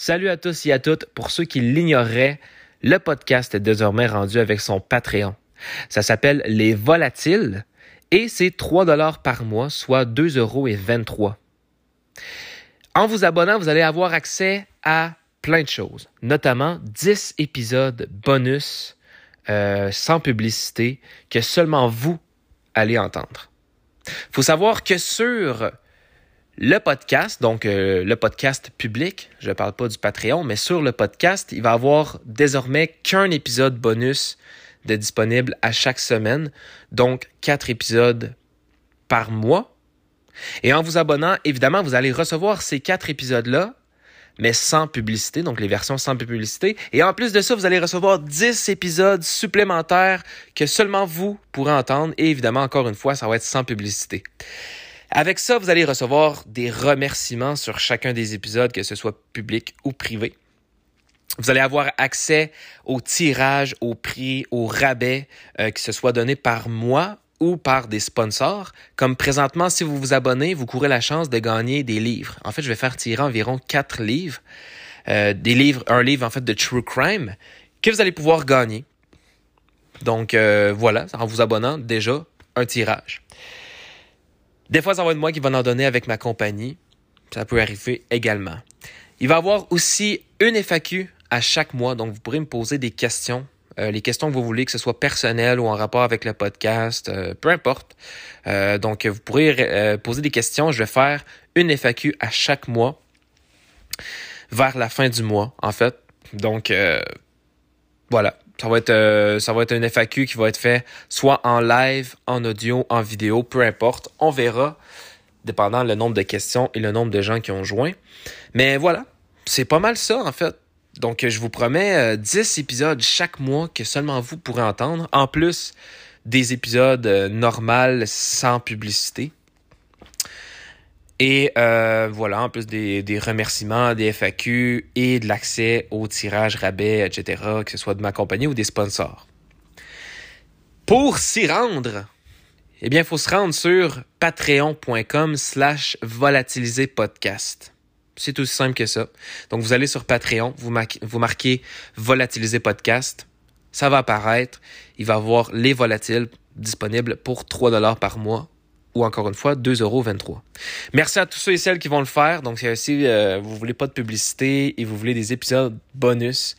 Salut à tous et à toutes. Pour ceux qui l'ignoreraient, le podcast est désormais rendu avec son Patreon. Ça s'appelle Les Volatiles et c'est 3 dollars par mois, soit 2 euros et 23. En vous abonnant, vous allez avoir accès à plein de choses, notamment 10 épisodes bonus euh, sans publicité que seulement vous allez entendre. Faut savoir que sur le podcast, donc euh, le podcast public, je ne parle pas du Patreon, mais sur le podcast, il va avoir désormais qu'un épisode bonus de disponible à chaque semaine, donc quatre épisodes par mois. Et en vous abonnant, évidemment, vous allez recevoir ces quatre épisodes-là, mais sans publicité, donc les versions sans publicité. Et en plus de ça, vous allez recevoir 10 épisodes supplémentaires que seulement vous pourrez entendre. Et évidemment, encore une fois, ça va être sans publicité. Avec ça, vous allez recevoir des remerciements sur chacun des épisodes, que ce soit public ou privé. Vous allez avoir accès au tirage, au prix, au rabais, euh, que ce soit donné par moi ou par des sponsors. Comme présentement, si vous vous abonnez, vous courez la chance de gagner des livres. En fait, je vais faire tirer environ quatre livres. Euh, des livres, un livre en fait de True Crime que vous allez pouvoir gagner. Donc euh, voilà, en vous abonnant, déjà un tirage. Des fois, ça va être moi qui va en donner avec ma compagnie. Ça peut arriver également. Il va y avoir aussi une FAQ à chaque mois, donc vous pourrez me poser des questions. Euh, les questions que vous voulez, que ce soit personnelles ou en rapport avec le podcast, euh, peu importe. Euh, donc, vous pourrez poser des questions. Je vais faire une FAQ à chaque mois vers la fin du mois, en fait. Donc, voilà. Ça va être euh, ça va être un FAQ qui va être fait soit en live, en audio, en vidéo, peu importe. On verra, dépendant le nombre de questions et le nombre de gens qui ont joint. Mais voilà, c'est pas mal ça en fait. Donc je vous promets 10 euh, épisodes chaque mois que seulement vous pourrez entendre, en plus des épisodes euh, normaux sans publicité. Et euh, voilà, en plus des, des, remerciements, des FAQ et de l'accès au tirage rabais, etc., que ce soit de ma compagnie ou des sponsors. Pour s'y rendre, eh bien, il faut se rendre sur patreon.com slash volatiliser podcast. C'est aussi simple que ça. Donc, vous allez sur Patreon, vous, vous marquez volatiliser podcast. Ça va apparaître. Il va y avoir les volatiles disponibles pour 3 dollars par mois encore une fois 2,23 euros. Merci à tous ceux et celles qui vont le faire. Donc, si euh, vous voulez pas de publicité et vous voulez des épisodes bonus,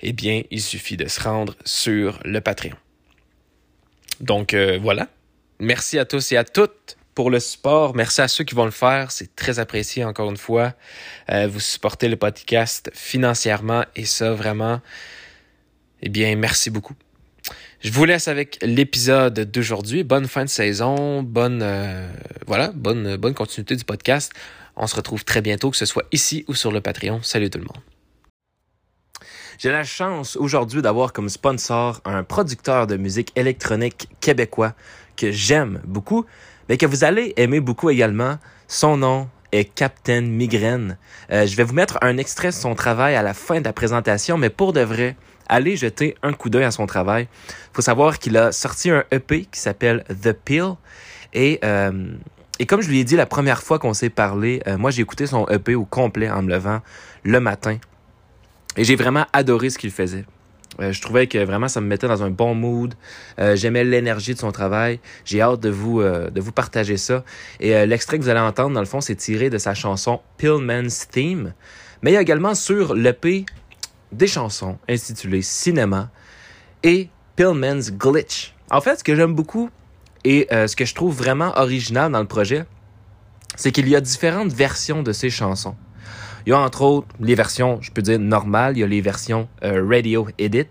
eh bien, il suffit de se rendre sur le Patreon. Donc, euh, voilà. Merci à tous et à toutes pour le support. Merci à ceux qui vont le faire. C'est très apprécié, encore une fois. Euh, vous supportez le podcast financièrement et ça, vraiment, eh bien, merci beaucoup. Je vous laisse avec l'épisode d'aujourd'hui. Bonne fin de saison, bonne euh, voilà, bonne bonne continuité du podcast. On se retrouve très bientôt, que ce soit ici ou sur le Patreon. Salut tout le monde. J'ai la chance aujourd'hui d'avoir comme sponsor un producteur de musique électronique québécois que j'aime beaucoup, mais que vous allez aimer beaucoup également. Son nom est Captain Migraine. Euh, je vais vous mettre un extrait de son travail à la fin de la présentation, mais pour de vrai, allez jeter un coup d'œil à son travail. Il faut savoir qu'il a sorti un EP qui s'appelle The Pill. Et, euh, et comme je lui ai dit la première fois qu'on s'est parlé, euh, moi j'ai écouté son EP au complet en me levant le matin. Et j'ai vraiment adoré ce qu'il faisait. Euh, je trouvais que vraiment ça me mettait dans un bon mood. J'aimais l'énergie de son travail. J'ai hâte de vous de vous partager ça. Et l'extrait que vous allez entendre dans le fond, c'est tiré de sa chanson Pillman's Theme. Mais il y a également sur l'EP des chansons intitulées Cinéma et Pillman's Glitch. En fait, ce que j'aime beaucoup et euh, ce que je trouve vraiment original dans le projet, c'est qu'il y a différentes versions de ces chansons. Il y a entre autres les versions, je peux dire, normales. Il y a les versions euh, radio edit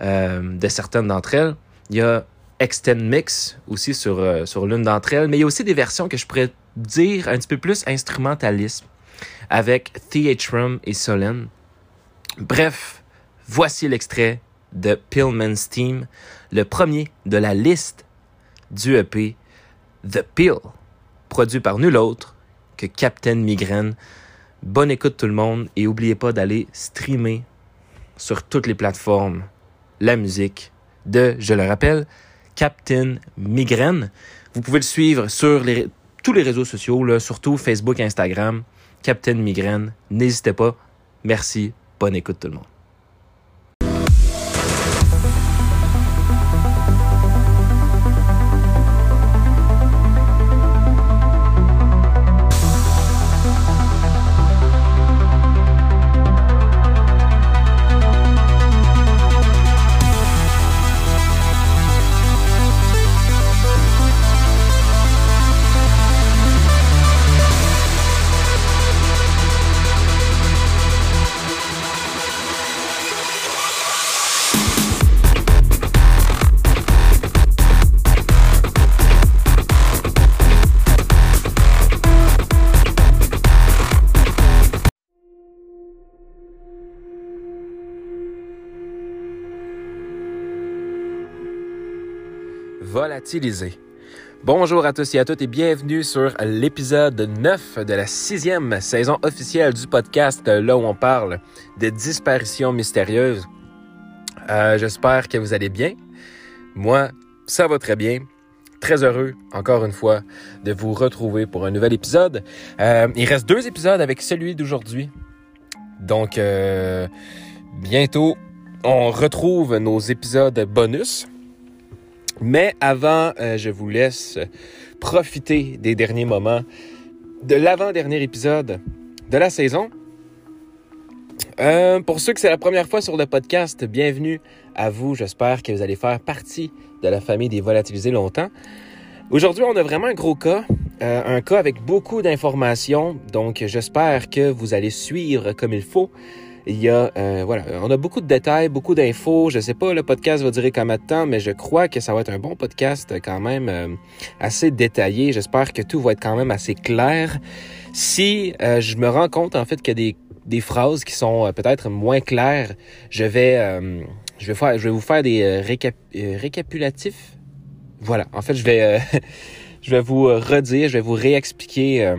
euh, de certaines d'entre elles. Il y a Extend Mix aussi sur, sur l'une d'entre elles. Mais il y a aussi des versions que je pourrais dire un petit peu plus instrumentalisme avec Theatrum et Solène. Bref, voici l'extrait de Pillman's Team, le premier de la liste du EP The Pill, produit par nul autre que Captain Migraine. Bonne écoute tout le monde et n'oubliez pas d'aller streamer sur toutes les plateformes la musique de, je le rappelle, Captain Migraine. Vous pouvez le suivre sur tous les réseaux sociaux, surtout Facebook, Instagram, Captain Migraine. N'hésitez pas, Merci, bonne écoute tout le monde. Bonjour à tous et à toutes et bienvenue sur l'épisode 9 de la sixième saison officielle du podcast, là où on parle de disparitions mystérieuses. Euh, J'espère que vous allez bien. Moi, ça va très bien. Très heureux, encore une fois, de vous retrouver pour un nouvel épisode. Euh, il reste deux épisodes avec celui d'aujourd'hui. Donc, euh, bientôt, on retrouve nos épisodes bonus. Mais avant, euh, je vous laisse profiter des derniers moments de l'avant-dernier épisode de la saison. Euh, pour ceux que c'est la première fois sur le podcast, bienvenue à vous. J'espère que vous allez faire partie de la famille des volatilisés longtemps. Aujourd'hui, on a vraiment un gros cas, euh, un cas avec beaucoup d'informations. Donc, j'espère que vous allez suivre comme il faut. Il y a, euh, voilà, on a beaucoup de détails, beaucoup d'infos. Je sais pas, le podcast va durer combien de temps, mais je crois que ça va être un bon podcast quand même euh, assez détaillé. J'espère que tout va être quand même assez clair. Si euh, je me rends compte en fait qu'il y a des, des phrases qui sont peut-être moins claires, je vais, je vais faire, je vais vous faire des récapitulatifs. Voilà, en fait, je vais, je vais vous redire, je vais vous réexpliquer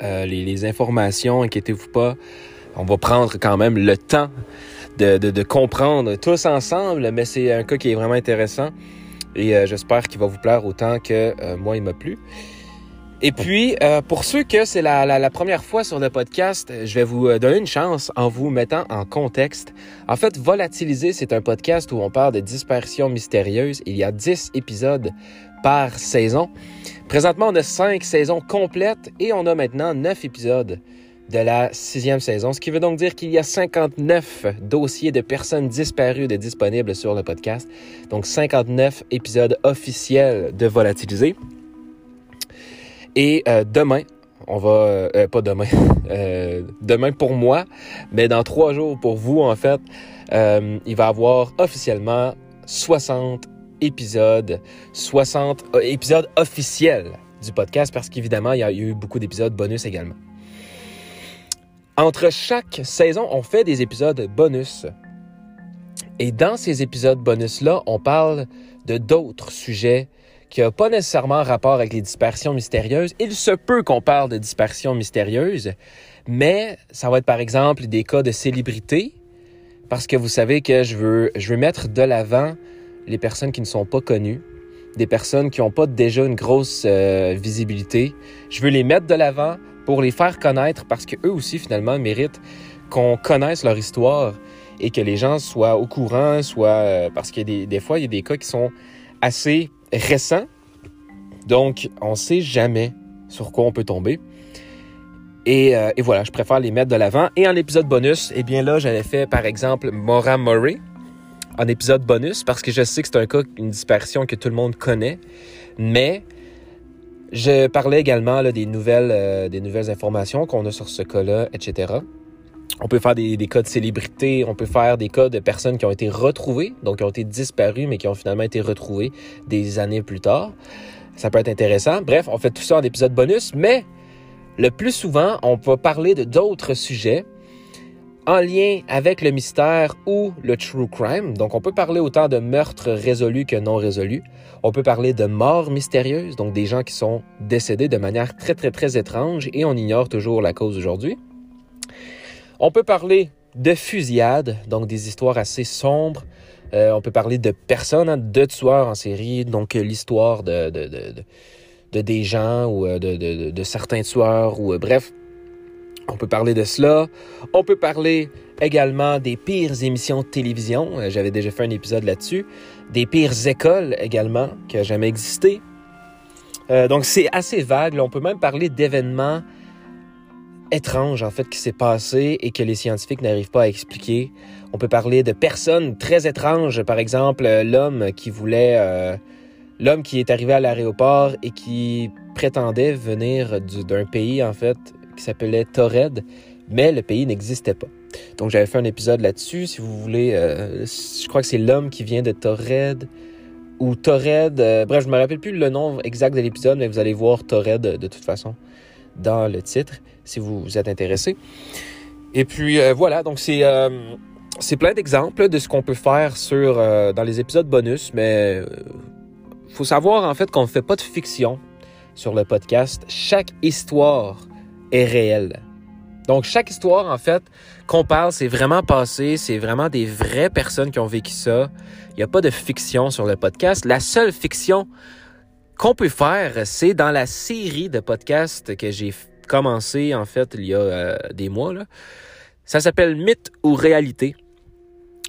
les, les informations. Inquiétez-vous pas on va prendre quand même le temps de, comprendre tous ensemble, mais c'est un cas qui est vraiment intéressant et euh, j'espère qu'il va vous plaire autant que euh, moi il m'a plu. Et puis, euh, pour ceux que c'est la, la, première fois sur le podcast, je vais vous donner une chance en vous mettant en contexte. En fait, Volatiliser, c'est un podcast où on parle de disparitions mystérieuses. Il y a 10 épisodes par saison. Présentement, on a 5 saisons complètes et on a maintenant 9 épisodes de la sixième saison, ce qui veut donc dire qu'il y a 59 dossiers de personnes disparues de disponibles sur le podcast. Donc 59 épisodes officiels de Volatiliser. Et euh, demain, on va... Euh, euh, pas demain. demain pour moi, mais dans trois jours pour vous, en fait, il va y avoir officiellement 60 épisodes, 60 épisodes officiels du podcast, parce qu'évidemment, il y a eu beaucoup d'épisodes bonus également. Entre chaque saison, on fait des épisodes bonus. Et dans ces épisodes bonus-là, on parle de d'autres sujets qui n'ont pas nécessairement rapport avec les dispersions mystérieuses. Il se peut qu'on parle de dispersions mystérieuses, mais ça va être par exemple des cas de célébrité, parce que vous savez que je veux, je veux mettre de l'avant les personnes qui ne sont pas connues, des personnes qui n'ont pas déjà une grosse euh, visibilité. Je veux les mettre de l'avant pour les faire connaître parce qu'eux aussi, finalement, méritent qu'on connaisse leur histoire et que les gens soient au courant, soit euh, parce y a des, fois, il y a des cas qui sont assez récents. Donc, on ne sait jamais sur quoi on peut tomber. Et, euh, et voilà, je préfère les mettre de l'avant. Et en épisode bonus, eh bien là, j'avais fait, par exemple, Maura Murray en épisode bonus parce que je sais que c'est un cas, une disparition que tout le monde connaît. Mais je parlais également des, euh, des nouvelles informations qu'on a sur ce cas-là, etc. On peut faire des, cas de célébrités, on peut faire des cas de personnes qui ont été retrouvées, donc qui ont été disparues, mais qui ont finalement été retrouvées des années plus tard. Ça peut être intéressant. Bref, on fait tout ça en épisode bonus, mais le plus souvent, on peut parler de d'autres sujets en lien avec le mystère ou le true crime. Donc, on peut parler autant de meurtres résolus que non résolus. On peut parler de morts mystérieuses, donc des gens qui sont décédés de manière très, très, très étrange et on ignore toujours la cause aujourd'hui. On peut parler de fusillades, donc des histoires assez sombres. Euh, on peut parler de personnes, de tueurs en série, donc l'histoire de, de, de, de, des gens ou euh, de, certains tueurs ou euh, bref, On peut parler de cela. On peut parler également des pires émissions de télévision. J'avais déjà fait un épisode là-dessus. Des pires écoles également qui n'ont jamais existé. Euh, donc c'est assez vague. On peut même parler d'événements étranges en fait qui s'est passé et que les scientifiques n'arrivent pas à expliquer. On peut parler de personnes très étranges, par exemple euh, l'homme qui voulait, l'homme qui est arrivé à l'aéroport et qui prétendait venir d'un pays en fait qui s'appelait Torred, mais le pays n'existait pas. Donc j'avais fait un épisode là-dessus, si vous voulez. Euh, je crois que c'est l'homme qui vient de Torred ou Torred. Euh, bref, je me rappelle plus le nom exact de l'épisode, mais vous allez voir Torred de toute façon dans le titre si vous, vous êtes intéressé. Et puis euh, voilà, donc c'est c'est plein d'exemples de ce qu'on peut faire sur dans les épisodes bonus, mais faut savoir en fait qu'on ne fait pas de fiction sur le podcast. Chaque histoire est réelle. Donc, chaque histoire, en fait, qu'on parle, c'est vraiment passé, c'est vraiment des vraies personnes qui ont vécu ça. Il n'y a pas de fiction sur le podcast. La seule fiction qu'on peut faire, c'est dans la série de podcasts que j'ai commencé, en fait, il y a euh, des mois. Ça s'appelle Mythe ou réalité.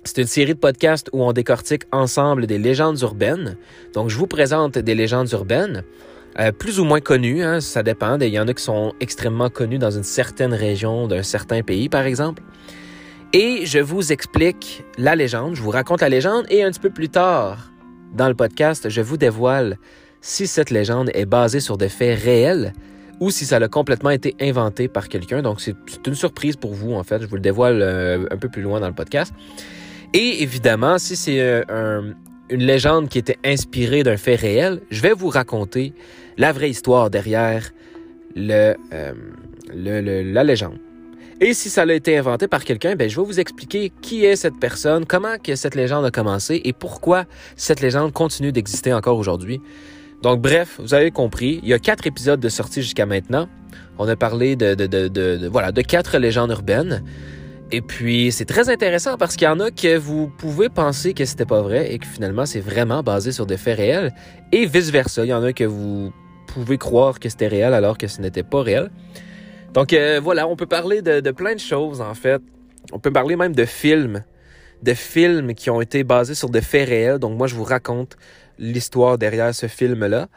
C'est une série de podcasts où on décortique ensemble des légendes urbaines. Donc, je vous présente des légendes urbaines. Euh, plus ou moins connus, hein, ça dépend. Il y en a qui sont extrêmement connus dans une certaine région d'un certain pays, par exemple. Et je vous explique la légende, je vous raconte la légende et un petit peu plus tard dans le podcast, je vous dévoile si cette légende est basée sur des faits réels ou si ça a complètement été inventé par quelqu'un. Donc c'est une surprise pour vous en fait, je vous le dévoile euh, un peu plus loin dans le podcast. Et évidemment, si c'est euh, une légende qui était inspirée d'un fait réel, je vais vous raconter la vraie histoire derrière euh, la légende. Et si ça a été inventé par quelqu'un, ben, je vais vous expliquer qui est cette personne, comment cette légende a commencé et pourquoi cette légende continue d'exister encore aujourd'hui. Donc bref, vous avez compris, il y a quatre épisodes de sortie jusqu'à maintenant. On a parlé de, voilà, de quatre légendes urbaines. Et puis, c'est très intéressant parce qu'il y en a que vous pouvez penser que c'était pas vrai et que finalement, c'est vraiment basé sur des faits réels. Et vice-versa, il y en a que vous pouvez croire que c'était réel alors que ce n'était pas réel. Donc euh, voilà, on peut parler de, plein de choses en fait. On peut parler même de films, de films qui ont été basés sur des faits réels. Donc moi, je vous raconte l'histoire derrière ce film-là.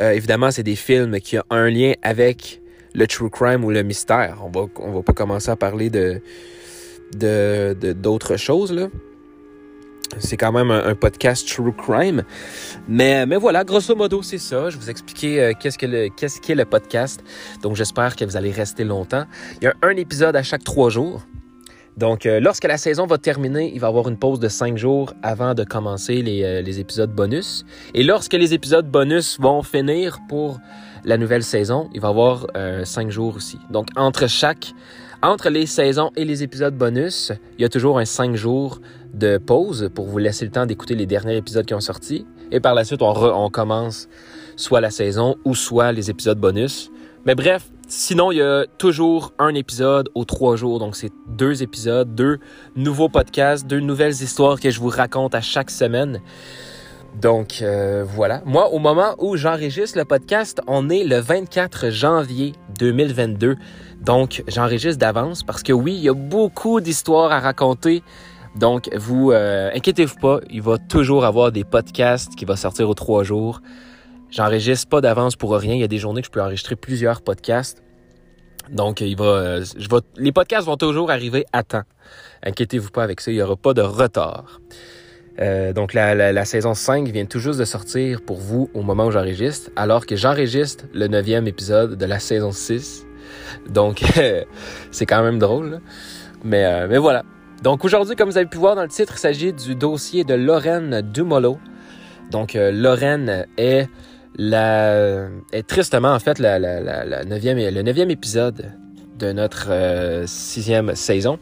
Euh, évidemment, c'est des films qui ont un lien avec le true crime ou le mystère. On va, on va pas commencer à parler de d'autres choses là. C'est quand même un, podcast true crime. Mais, mais voilà, grosso modo, c'est ça. Je vous expliquer euh, qu'est-ce que le, qu'est-ce qu'est le podcast. Donc, j'espère que vous allez rester longtemps. Il y a un épisode à chaque trois jours. Donc, euh, lorsque la saison va terminer, il va y avoir une pause de cinq jours avant de commencer les, euh, les épisodes bonus. Et lorsque les épisodes bonus vont finir pour la nouvelle saison, il va y avoir cinq jours aussi. Donc, entre chaque entre les saisons et les épisodes bonus, il y a toujours un 5 jours de pause pour vous laisser le temps d'écouter les derniers épisodes qui ont sorti. Et par la suite, on, on commence soit la saison ou soit les épisodes bonus. Mais bref, sinon, il y a toujours un épisode aux trois jours. Donc, c'est deux épisodes, deux nouveaux podcasts, deux nouvelles histoires que je vous raconte à chaque semaine. Donc, euh, voilà. Moi, au moment où j'enregistre le podcast, on est le 24 janvier 2022. Donc, j'enregistre d'avance parce que oui, il y a beaucoup d'histoires à raconter. Donc, vous euh, inquiétez-vous pas, il va toujours avoir des podcasts qui vont sortir aux trois jours. J'enregistre pas d'avance pour rien. Il y a des journées que je peux enregistrer plusieurs podcasts. Donc, il va, euh, je les podcasts vont toujours arriver à temps. Inquiétez-vous pas avec ça, il n'y aura pas de retard. Euh, donc, la, saison 5 vient tout juste de sortir pour vous au moment où j'enregistre, alors que j'enregistre le neuvième épisode de la saison 6. Donc, c'est quand même drôle. Mais, euh, mais voilà. Donc aujourd'hui, comme vous avez pu voir dans le titre, il s'agit du dossier de Lorraine Dumolo. Donc euh, Lorraine est la est tristement en fait la, la, la, le neuvième épisode de notre euh, sixième saison.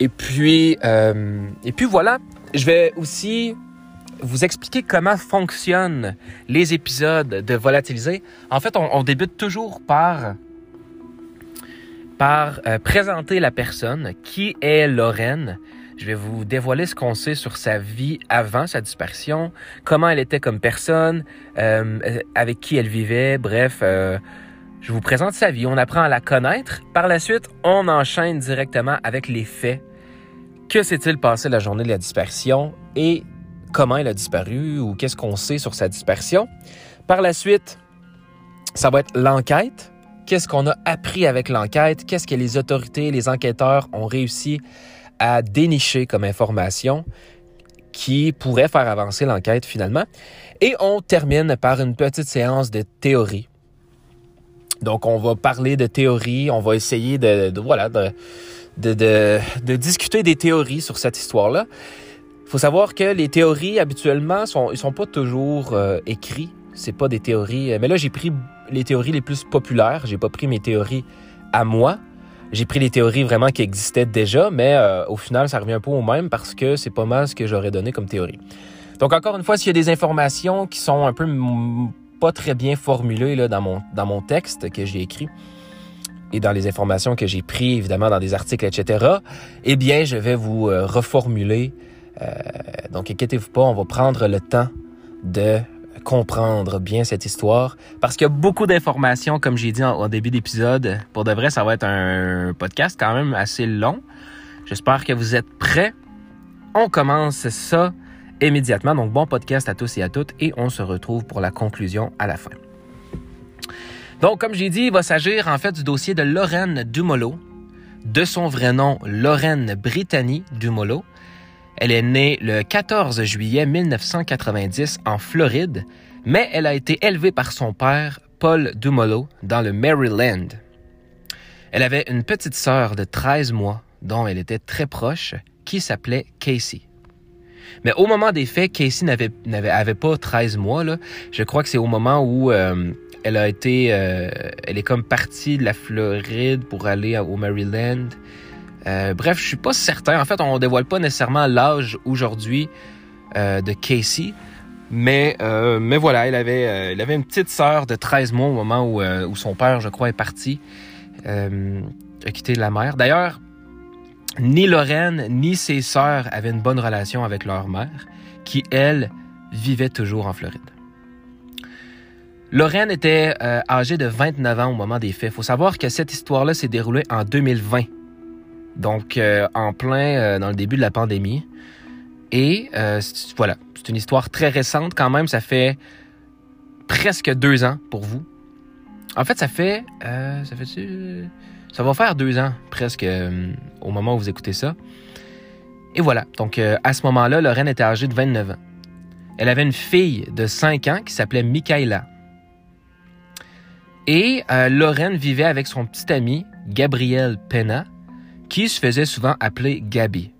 Et puis et puis voilà, je vais aussi vous expliquer comment fonctionnent les épisodes de Volatiliser. En fait, on débute toujours par par euh, présenter la personne, qui est Lorraine. Je vais vous dévoiler ce qu'on sait sur sa vie avant sa disparition, comment elle était comme personne, euh, avec qui elle vivait, bref, euh, Je vous présente sa vie, on apprend à la connaître. Par la suite, on enchaîne directement avec les faits. Que s'est-il passé la journée de la disparition et comment il a disparu ou qu'est-ce qu'on sait sur sa disparition? Par la suite, ça va être l'enquête. Qu'est-ce qu'on a appris avec l'enquête? Qu'est-ce que les autorités, les enquêteurs ont réussi à dénicher comme information qui pourrait faire avancer l'enquête finalement. Et on termine par une petite séance de théorie. Donc on va parler de théorie, on va essayer de, voilà de, discuter des théories sur cette histoire-là. Il faut savoir que les théories habituellement sont sont pas toujours euh, écrits c'est pas des théories. Mais là, j'ai pris les théories les plus populaires. J'ai pas pris mes théories à moi. J'ai pris les théories vraiment qui existaient déjà, mais euh, au final, ça revient un peu au même parce que c'est pas mal ce que j'aurais donné comme théorie. Donc, encore une fois, s'il y a des informations qui sont un peu pas très bien formulées là, dans, mon, dans mon texte que j'ai écrit et dans les informations que j'ai prises, évidemment, dans des articles, etc., eh bien, je vais vous euh, reformuler. Euh, donc, inquiétez-vous pas, on va prendre le temps de comprendre bien cette histoire parce qu'il y a beaucoup d'informations, comme j'ai dit en, début d'épisode. Pour de vrai, ça va être un podcast quand même assez long. J'espère que vous êtes prêts. On commence ça immédiatement. Donc, bon podcast à tous et à toutes et on se retrouve pour la conclusion à la fin. Donc, comme j'ai dit, il va s'agir en fait du dossier de Lorraine Dumolo, de son vrai nom Lorraine Brittany Dumolo, elle est née le 14 juillet 1990 en Floride, mais elle a été élevée par son père, Paul Dumolo, dans le Maryland. Elle avait une petite sœur de 13 mois dont elle était très proche, qui s'appelait Casey. Mais au moment des faits, Casey n'avait, pas 13 mois. Je crois que c'est au moment où euh, elle a été... Euh, elle est comme partie de la Floride pour aller au Maryland. Euh, bref, je suis pas certain. En fait, on dévoile pas nécessairement l'âge aujourd'hui euh, de Casey. Mais, euh, mais voilà, il avait, avait une petite sœur de 13 mois au moment où, où son père, je crois, est parti, a quitté la mère. D'ailleurs, ni Lorraine ni ses sœurs avaient une bonne relation avec leur mère, qui, elle, vivait toujours en Floride. Lorraine était âgée de 29 ans au moment des faits. Il faut savoir que cette histoire-là s'est déroulée en 2020. Donc, euh, en plein euh, dans le début de la pandémie. Et euh, voilà, c'est une histoire très récente quand même. Ça fait presque deux ans pour vous. En fait, ça fait... ça fait Ça va faire deux ans presque au moment où vous écoutez ça. Et voilà, donc à ce moment-là, Lorraine était âgée de 29 ans. Elle avait une fille de 5 ans qui s'appelait Michaela. Et Lorraine vivait avec son petit ami, Gabriel Pena, qui se faisait souvent appeler Gabi.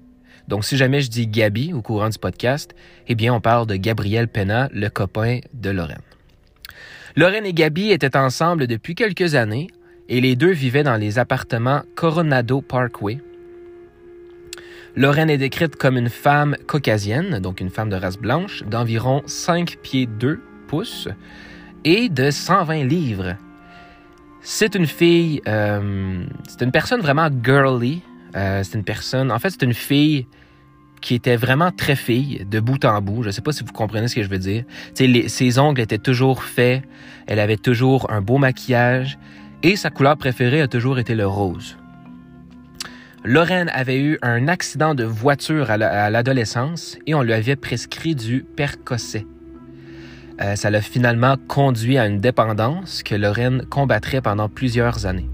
Donc, si jamais je dis Gabi au courant du podcast, eh bien, on parle de Gabriel Pena, le copain de Lorraine. Lorraine et Gabi étaient ensemble depuis quelques années et les deux vivaient dans les appartements Coronado Parkway. Lorraine est décrite comme une femme caucasienne, donc une femme de race blanche, d'environ 5 pieds 2 pouces et de 120 livres. C'est une fille, euh, c'est une personne vraiment girly. Euh, c'est une personne, en fait, c'est une fille qui était vraiment très fille, de bout en bout. Je ne sais pas si vous comprenez ce que je veux dire. Ses ongles étaient toujours faits, elle avait toujours un beau maquillage et sa couleur préférée a toujours été le rose. Lorraine avait eu un accident de voiture à l'adolescence et on lui avait prescrit du Percocet. Euh, ça l'a finalement conduit à une dépendance que Lorraine combattrait pendant plusieurs années.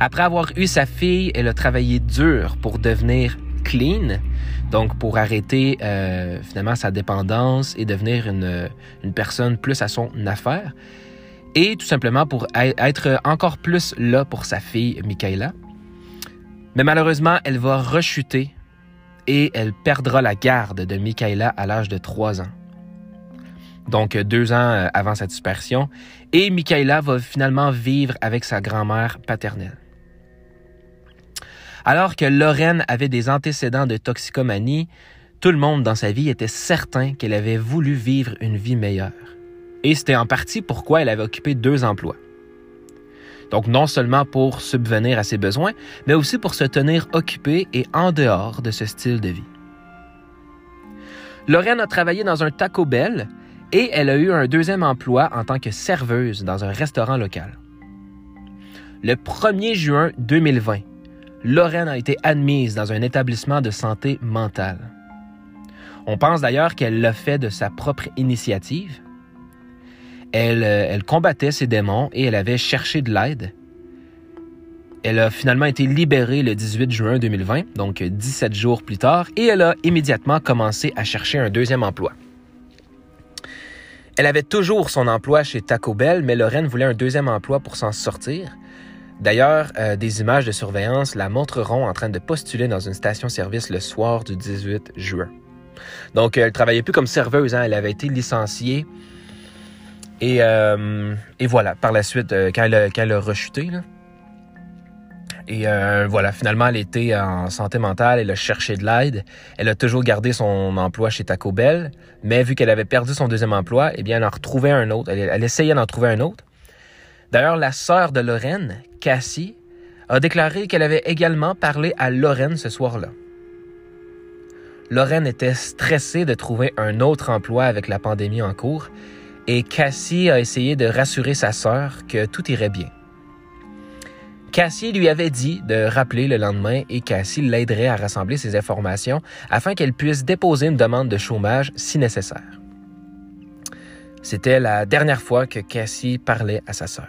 Après avoir eu sa fille, elle a travaillé dur pour devenir clean, donc pour arrêter euh, finalement sa dépendance et devenir une, personne plus à son affaire, et tout simplement pour être encore plus là pour sa fille Michaela. Mais malheureusement, elle va rechuter et elle perdra la garde de Michaela à l'âge de 3 ans donc deux ans euh, avant sa dispersion, et Michaela va finalement vivre avec sa grand-mère paternelle. Alors que Lorraine avait des antécédents de toxicomanie, tout le monde dans sa vie était certain qu'elle avait voulu vivre une vie meilleure. Et c'était en partie pourquoi elle avait occupé deux emplois. Donc non seulement pour subvenir à ses besoins, mais aussi pour se tenir occupée et en dehors de ce style de vie. Lorraine a travaillé dans un Taco Bell et elle a eu un deuxième emploi en tant que serveuse dans un restaurant local. le 1er juin 2020, Lorraine a été admise dans un établissement de santé mentale. On pense d'ailleurs qu'elle l'a fait de sa propre initiative. Elle, euh, elle, combattait ses démons et elle avait cherché de l'aide. Elle a finalement été libérée le 18 juin 2020, donc 17 jours plus tard, et elle a immédiatement commencé à chercher un deuxième emploi. Elle avait toujours son emploi chez Taco Bell, mais Lorraine voulait un deuxième emploi pour s'en sortir. D'ailleurs, euh, des images de surveillance la montreront en train de postuler dans une station-service le soir du 18 juin. Donc, elle travaillait plus comme serveuse, hein, elle avait été licenciée. Et, euh, voilà, par la suite, euh, quand, elle a, rechuté, et euh, voilà, finalement, elle était en santé mentale, elle a cherché de l'aide. Elle a toujours gardé son emploi chez Taco Bell, mais vu qu'elle avait perdu son deuxième emploi, eh bien, elle en retrouvait un autre. Elle, essayait d'en trouver un autre. D'ailleurs, la sœur de Lorraine, Cassie, a déclaré qu'elle avait également parlé à Lorraine ce soir-là. Lorraine était stressée de trouver un autre emploi avec la pandémie en cours et Cassie a essayé de rassurer sa sœur que tout irait bien. Cassie lui avait dit de rappeler le lendemain et Cassie l'aiderait à rassembler ses informations afin qu'elle puisse déposer une demande de chômage si nécessaire. C'était la dernière fois que Cassie parlait à sa sœur.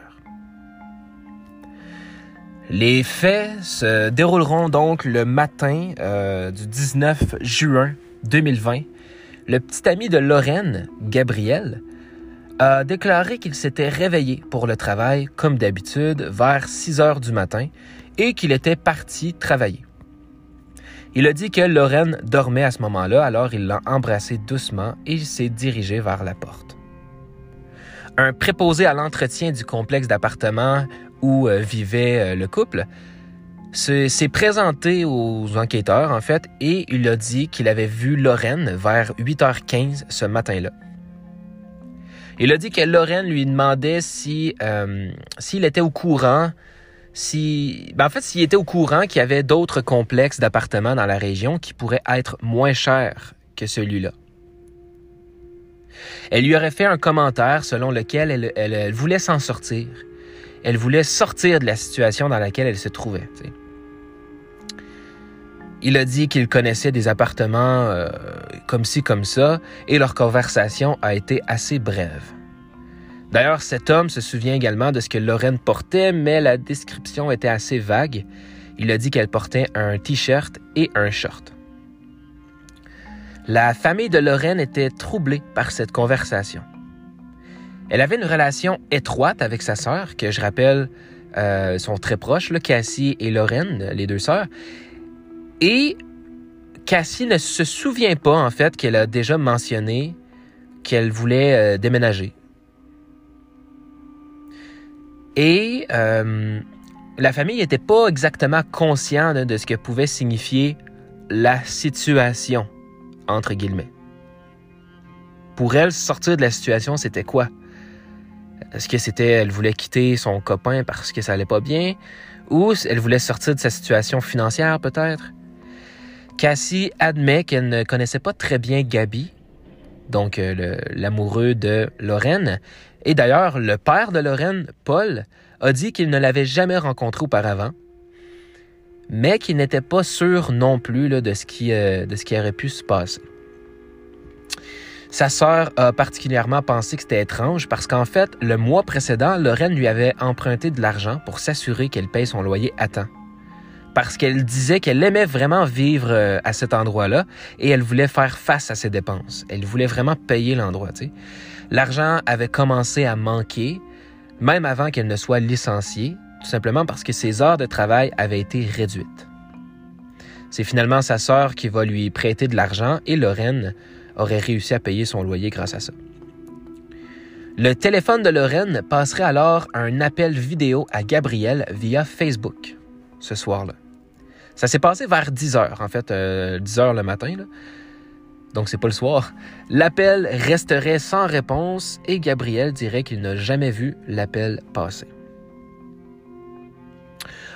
Les faits se dérouleront donc le matin euh, du 19 juin 2020. Le petit ami de Lorraine, Gabriel, a déclaré qu'il s'était réveillé pour le travail, comme d'habitude, vers 6 heures du matin et qu'il était parti travailler. Il a dit que Lorraine dormait à ce moment-là, alors il l'a embrassé doucement et s'est dirigé vers la porte. Un préposé à l'entretien du complexe d'appartements où euh, vivait euh, le couple s'est présenté aux enquêteurs, en fait, et il a dit qu'il avait vu Lorraine vers 8h15 ce matin-là. Il a dit que Lorraine lui demandait si euh, s'il était au courant, si ben en fait s'il était au courant qu'il y avait d'autres complexes d'appartements dans la région qui pourraient être moins chers que celui-là. Elle lui aurait fait un commentaire selon lequel elle, elle, voulait s'en sortir. Elle voulait sortir de la situation dans laquelle elle se trouvait. Il a dit qu'il connaissait des appartements euh, comme ci, comme ça, et leur conversation a été assez brève. D'ailleurs, cet homme se souvient également de ce que Lorraine portait, mais la description était assez vague. Il a dit qu'elle portait un t-shirt et un short. La famille de Lorraine était troublée par cette conversation. Elle avait une relation étroite avec sa sœur, que je rappelle euh, sont très proches, Cassie et Lorraine, les deux sœurs, et Cassie ne se souvient pas, en fait, qu'elle a déjà mentionné qu'elle voulait euh, déménager. Et euh, la famille n'était pas exactement consciente de ce que pouvait signifier la situation, entre guillemets. Pour elle, sortir de la situation, c'était quoi? Est-ce que c'était elle voulait quitter son copain parce que ça allait pas bien? Ou elle voulait sortir de sa situation financière, peut-être? Cassie admet qu'elle ne connaissait pas très bien Gabi, donc euh, l'amoureux de Lorraine. Et d'ailleurs, le père de Lorraine, Paul, a dit qu'il ne l'avait jamais rencontré auparavant, mais qu'il n'était pas sûr non plus de, ce qui, euh, de ce qui aurait pu se passer. Sa sœur a particulièrement pensé que c'était étrange parce qu'en fait, le mois précédent, Lorraine lui avait emprunté de l'argent pour s'assurer qu'elle paye son loyer à temps parce qu'elle disait qu'elle aimait vraiment vivre euh, à cet endroit-là et elle voulait faire face à ses dépenses. Elle voulait vraiment payer l'endroit. L'argent avait commencé à manquer, même avant qu'elle ne soit licenciée, tout simplement parce que ses heures de travail avaient été réduites. C'est finalement sa sœur qui va lui prêter de l'argent et Lorraine aurait réussi à payer son loyer grâce à ça. Le téléphone de Lorraine passerait alors un appel vidéo à Gabriel via Facebook ce soir-là. Ça s'est passé vers 10 heures, en fait, 10 euh, heures le matin. Donc, c'est pas le soir. L'appel resterait sans réponse et Gabriel dirait qu'il n'a jamais vu l'appel passer.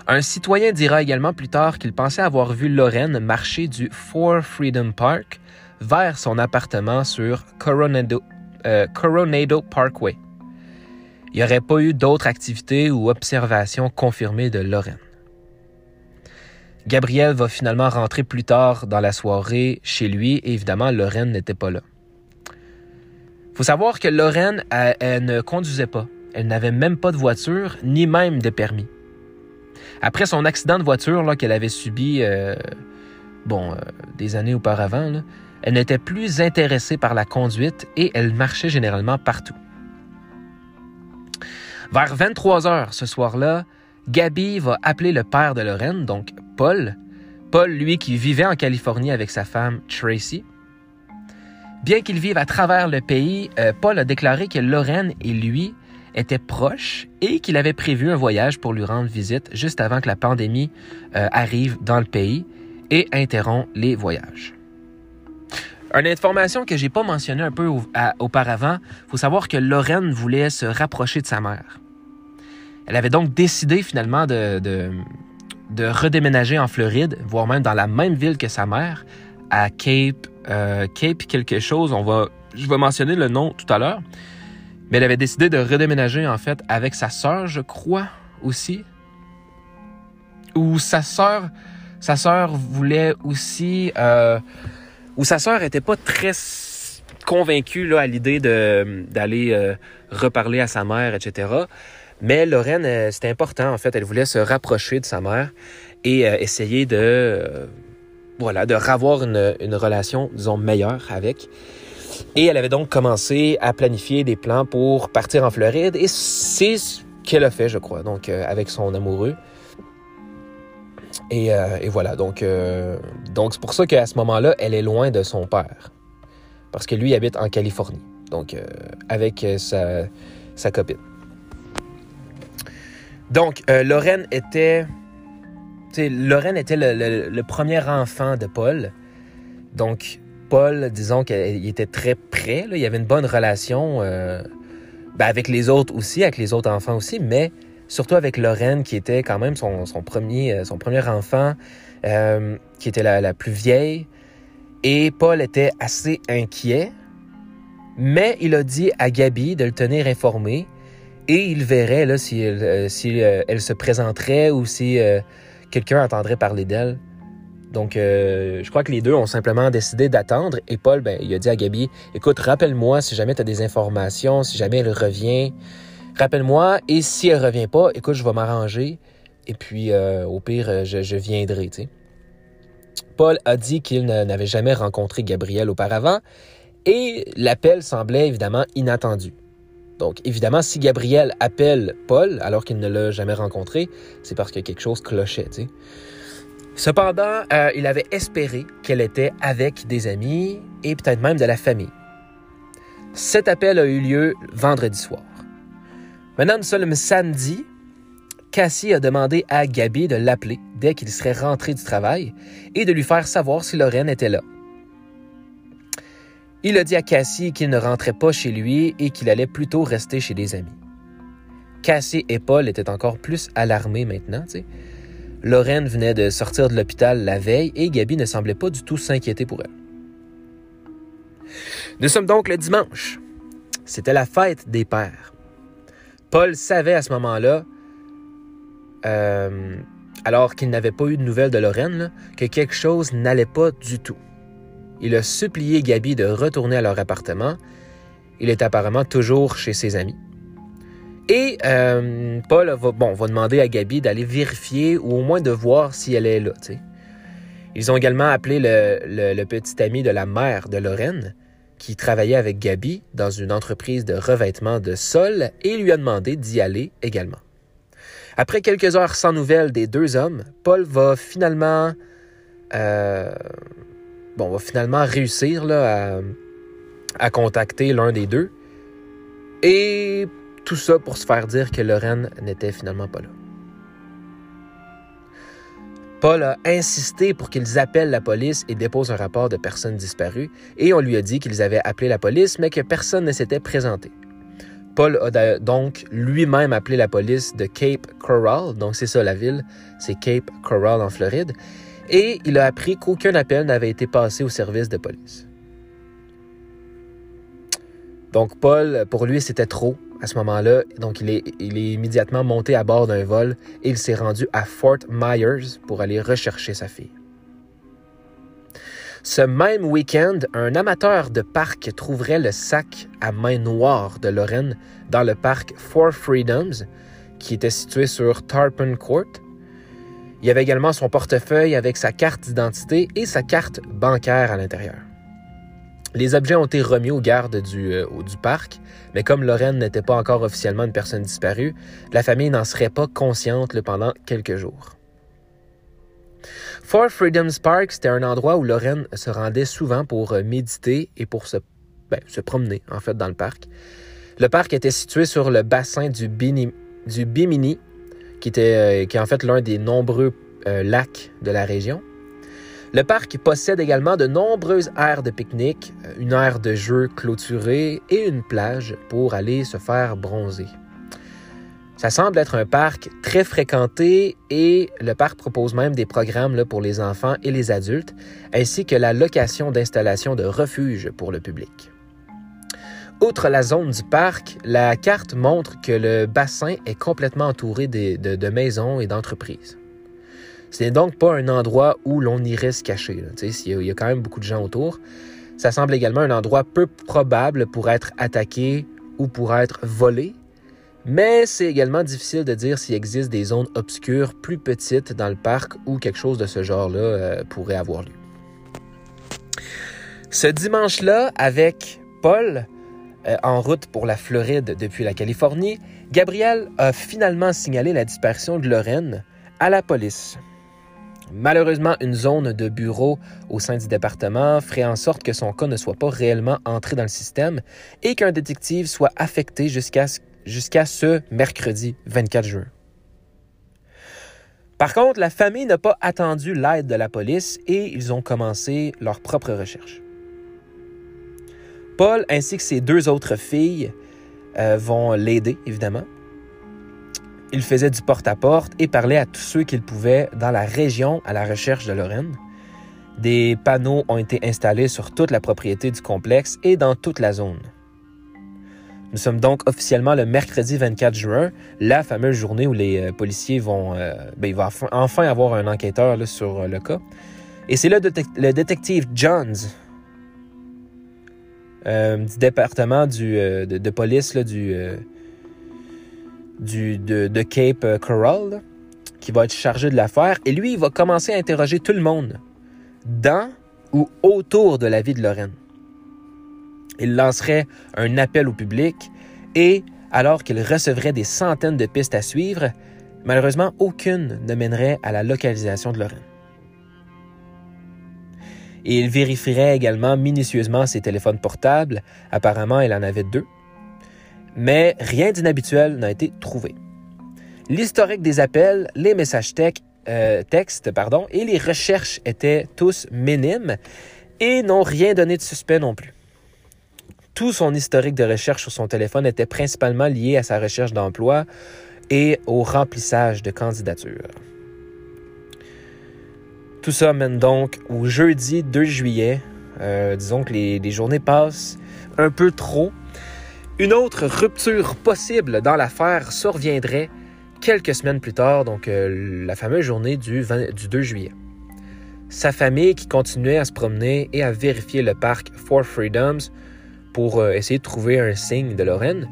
Un citoyen dira également plus tard qu'il pensait avoir vu Lorraine marcher du Four Freedom Park vers son appartement sur Coronado, euh, Coronado Parkway. il n'y aurait pas eu d'autres activités ou observations confirmées de Lorraine. Gabriel va finalement rentrer plus tard dans la soirée chez lui et évidemment, Lorraine n'était pas là. faut savoir que Lorraine, elle, ne conduisait pas. Elle n'avait même pas de voiture, ni même de permis. Après son accident de voiture qu'elle avait subi euh, bon, euh, des années auparavant, elle n'était plus intéressée par la conduite et elle marchait généralement partout. Vers 23 heures ce soir-là, Gabby va appeler le père de Lorraine, donc Paul. Paul, lui, qui vivait en Californie avec sa femme Tracy. Bien qu'il vive à travers le pays, euh, Paul a déclaré que Lorraine et lui étaient proches et qu'il avait prévu un voyage pour lui rendre visite juste avant que la pandémie euh, arrive dans le pays et interrompt les voyages. Une information que j'ai pas mentionnée un peu auparavant, il faut savoir que Lorraine voulait se rapprocher de sa mère. Elle avait donc décidé finalement de, de, redéménager en Floride, voire même dans la même ville que sa mère, à Cape, euh, Cape quelque chose. On va, je vais mentionner le nom tout à l'heure. Mais elle avait décidé de redéménager en fait avec sa sœur, je crois aussi. Ou sa sœur, sa sœur voulait aussi, euh, ou sa sœur était pas très convaincue là, à l'idée d'aller euh, reparler à sa mère, etc. Mais Lorraine, euh, c'était important, en fait. Elle voulait se rapprocher de sa mère et euh, essayer de, euh, voilà, de ravoir une, une, relation, disons, meilleure avec. Et elle avait donc commencé à planifier des plans pour partir en Floride. Et c'est ce qu'elle a fait, je crois, donc avec son amoureux. Et, et voilà, donc donc c'est pour ça qu'à ce moment-là, elle est loin de son père. Parce que lui habite en Californie, donc avec sa, sa copine. Donc, euh, Lorraine était. Lorraine était le, premier enfant de Paul. Donc, Paul, disons qu'il était très près. Il avait une bonne relation euh, ben, avec les autres aussi, avec les autres enfants aussi, mais surtout avec Lorraine, qui était quand même son, premier, euh, premier enfant, qui était la, la plus vieille. Et Paul était assez inquiet, mais il a dit à Gabi de le tenir informé et il verrait là, si, elle, euh, si euh, elle se présenterait ou si euh, quelqu'un entendrait parler d'elle. Donc, je crois que les deux ont simplement décidé d'attendre. Et Paul, ben, il a dit à Gabi, écoute, rappelle-moi si jamais tu as des informations, si jamais elle revient. Rappelle-moi. Et si elle revient pas, écoute, je vais m'arranger. Et puis, au pire, je, viendrai. sais. Paul a dit qu'il n'avait jamais rencontré Gabriel auparavant. Et l'appel semblait évidemment inattendu. Donc, évidemment, si Gabriel appelle Paul alors qu'il ne l'a jamais rencontré, c'est parce que quelque chose clochait. Cependant, euh, il avait espéré qu'elle était avec des amis et peut-être même de la famille. Cet appel a eu lieu vendredi soir. Maintenant, nous sommes samedi. Cassie a demandé à Gabi de l'appeler dès qu'il serait rentré du travail et de lui faire savoir si Lorraine était là. Il a dit à Cassie qu'il ne rentrait pas chez lui et qu'il allait plutôt rester chez des amis. Cassie et Paul étaient encore plus alarmés maintenant. Lorraine venait de sortir de l'hôpital la veille et Gabi ne semblait pas du tout s'inquiéter pour elle. Nous sommes donc le dimanche. C'était la fête des pères. Paul savait à ce moment-là, euh, alors qu'il n'avait pas eu de nouvelles de Lorraine, que quelque chose n'allait pas du tout. Il a supplié Gabi de retourner à leur appartement. Il est apparemment toujours chez ses amis. Et euh, Paul va, demander à Gabi d'aller vérifier ou au moins de voir si elle est là. Ils ont également appelé le, le, petit ami de la mère de Lorraine, qui travaillait avec Gabi dans une entreprise de revêtement de sol, et lui a demandé d'y aller également. Après quelques heures sans nouvelles des deux hommes, Paul va finalement euh, bon, on va finalement réussir à, contacter l'un des deux. Et tout ça pour se faire dire que Lorraine n'était finalement pas là. Paul a insisté pour qu'ils appellent la police et déposent un rapport de personnes disparues, et on lui a dit qu'ils avaient appelé la police, mais que personne ne s'était présenté. Paul a donc lui-même appelé la police de Cape Coral, donc c'est ça la ville, c'est Cape Coral en Floride, et il a appris qu'aucun appel n'avait été passé au service de police. Donc Paul, pour lui, c'était trop à ce moment-là. Donc il est, immédiatement monté à bord d'un vol et il s'est rendu à Fort Myers pour aller rechercher sa fille. Ce même week-end, un amateur de parc trouverait le sac à main noire de Lorraine dans le parc Four Freedoms, qui était situé sur Tarpon Court. Il y avait également son portefeuille avec sa carte d'identité et sa carte bancaire à l'intérieur. Les objets ont été remis aux gardes du, euh, du parc, mais comme Lorraine n'était pas encore officiellement une personne disparue, la famille n'en serait pas consciente pendant quelques jours. Four Freedoms Park, c'était un endroit où Lorraine se rendait souvent pour euh, méditer et pour se, ben, se promener, en fait, dans le parc. Le parc était situé sur le bassin du Bimini, euh, qui est en fait l'un des nombreux euh, lacs de la région. Le parc possède également de nombreuses aires de pique-nique, une aire de jeu clôturée et une plage pour aller se faire bronzer. Ça semble être un parc très fréquenté et le parc propose même des programmes pour les enfants et les adultes, ainsi que la location d'installations de refuge pour le public. Outre la zone du parc, la carte montre que le bassin est complètement entouré de, maisons et d'entreprises. Ce n'est donc pas un endroit où l'on irait se cacher. Il y a quand même beaucoup de gens autour. Ça semble également un endroit peu probable pour être attaqué ou pour être volé, mais c'est également difficile de dire s'il existe des zones obscures plus petites dans le parc où quelque chose de ce genre-là euh, pourrait avoir lieu. Ce dimanche-là, avec Paul, euh, en route pour la Floride depuis la Californie, Gabriel a finalement signalé la disparition de Lorraine à la police. Malheureusement, une zone de bureau au sein du département ferait en sorte que son cas ne soit pas réellement entré dans le système et qu'un détective soit affecté jusqu'à ce mercredi 24 juin. Par contre, la famille n'a pas attendu l'aide de la police et ils ont commencé leur propre recherche. Paul ainsi que ses deux autres filles euh, vont l'aider, évidemment. Il faisait du porte-à-porte et parlait à tous ceux qu'il pouvait dans la région à la recherche de Lorraine. Des panneaux ont été installés sur toute la propriété du complexe et dans toute la zone. Nous sommes donc officiellement le mercredi 24 juin, la fameuse journée où les euh, policiers vont, euh, ben, il va enfin avoir un enquêteur sur le cas. Et c'est le détective Johns du département du, de, police du, du, de, Cape Coral qui va être chargé de l'affaire. Et lui, il va commencer à interroger tout le monde dans ou autour de la vie de Lorraine. Il lancerait un appel au public et, alors qu'il recevrait des centaines de pistes à suivre, malheureusement, aucune ne mènerait à la localisation de Lorraine. Et il vérifierait également minutieusement ses téléphones portables. Apparemment, il en avait deux. Mais rien d'inhabituel n'a été trouvé. L'historique des appels, les messages euh, textes et les recherches étaient tous minimes et n'ont rien donné de suspect non plus. Tout son historique de recherche sur son téléphone était principalement lié à sa recherche d'emploi et au remplissage de candidatures. Tout ça mène donc au jeudi 2 juillet. Euh, disons que les, journées passent un peu trop. Une autre rupture possible dans l'affaire surviendrait quelques semaines plus tard, donc euh, la fameuse journée du, du 2 juillet. Sa famille, qui continuait à se promener et à vérifier le parc Four Freedoms, pour euh, essayer de trouver un signe de Lorraine,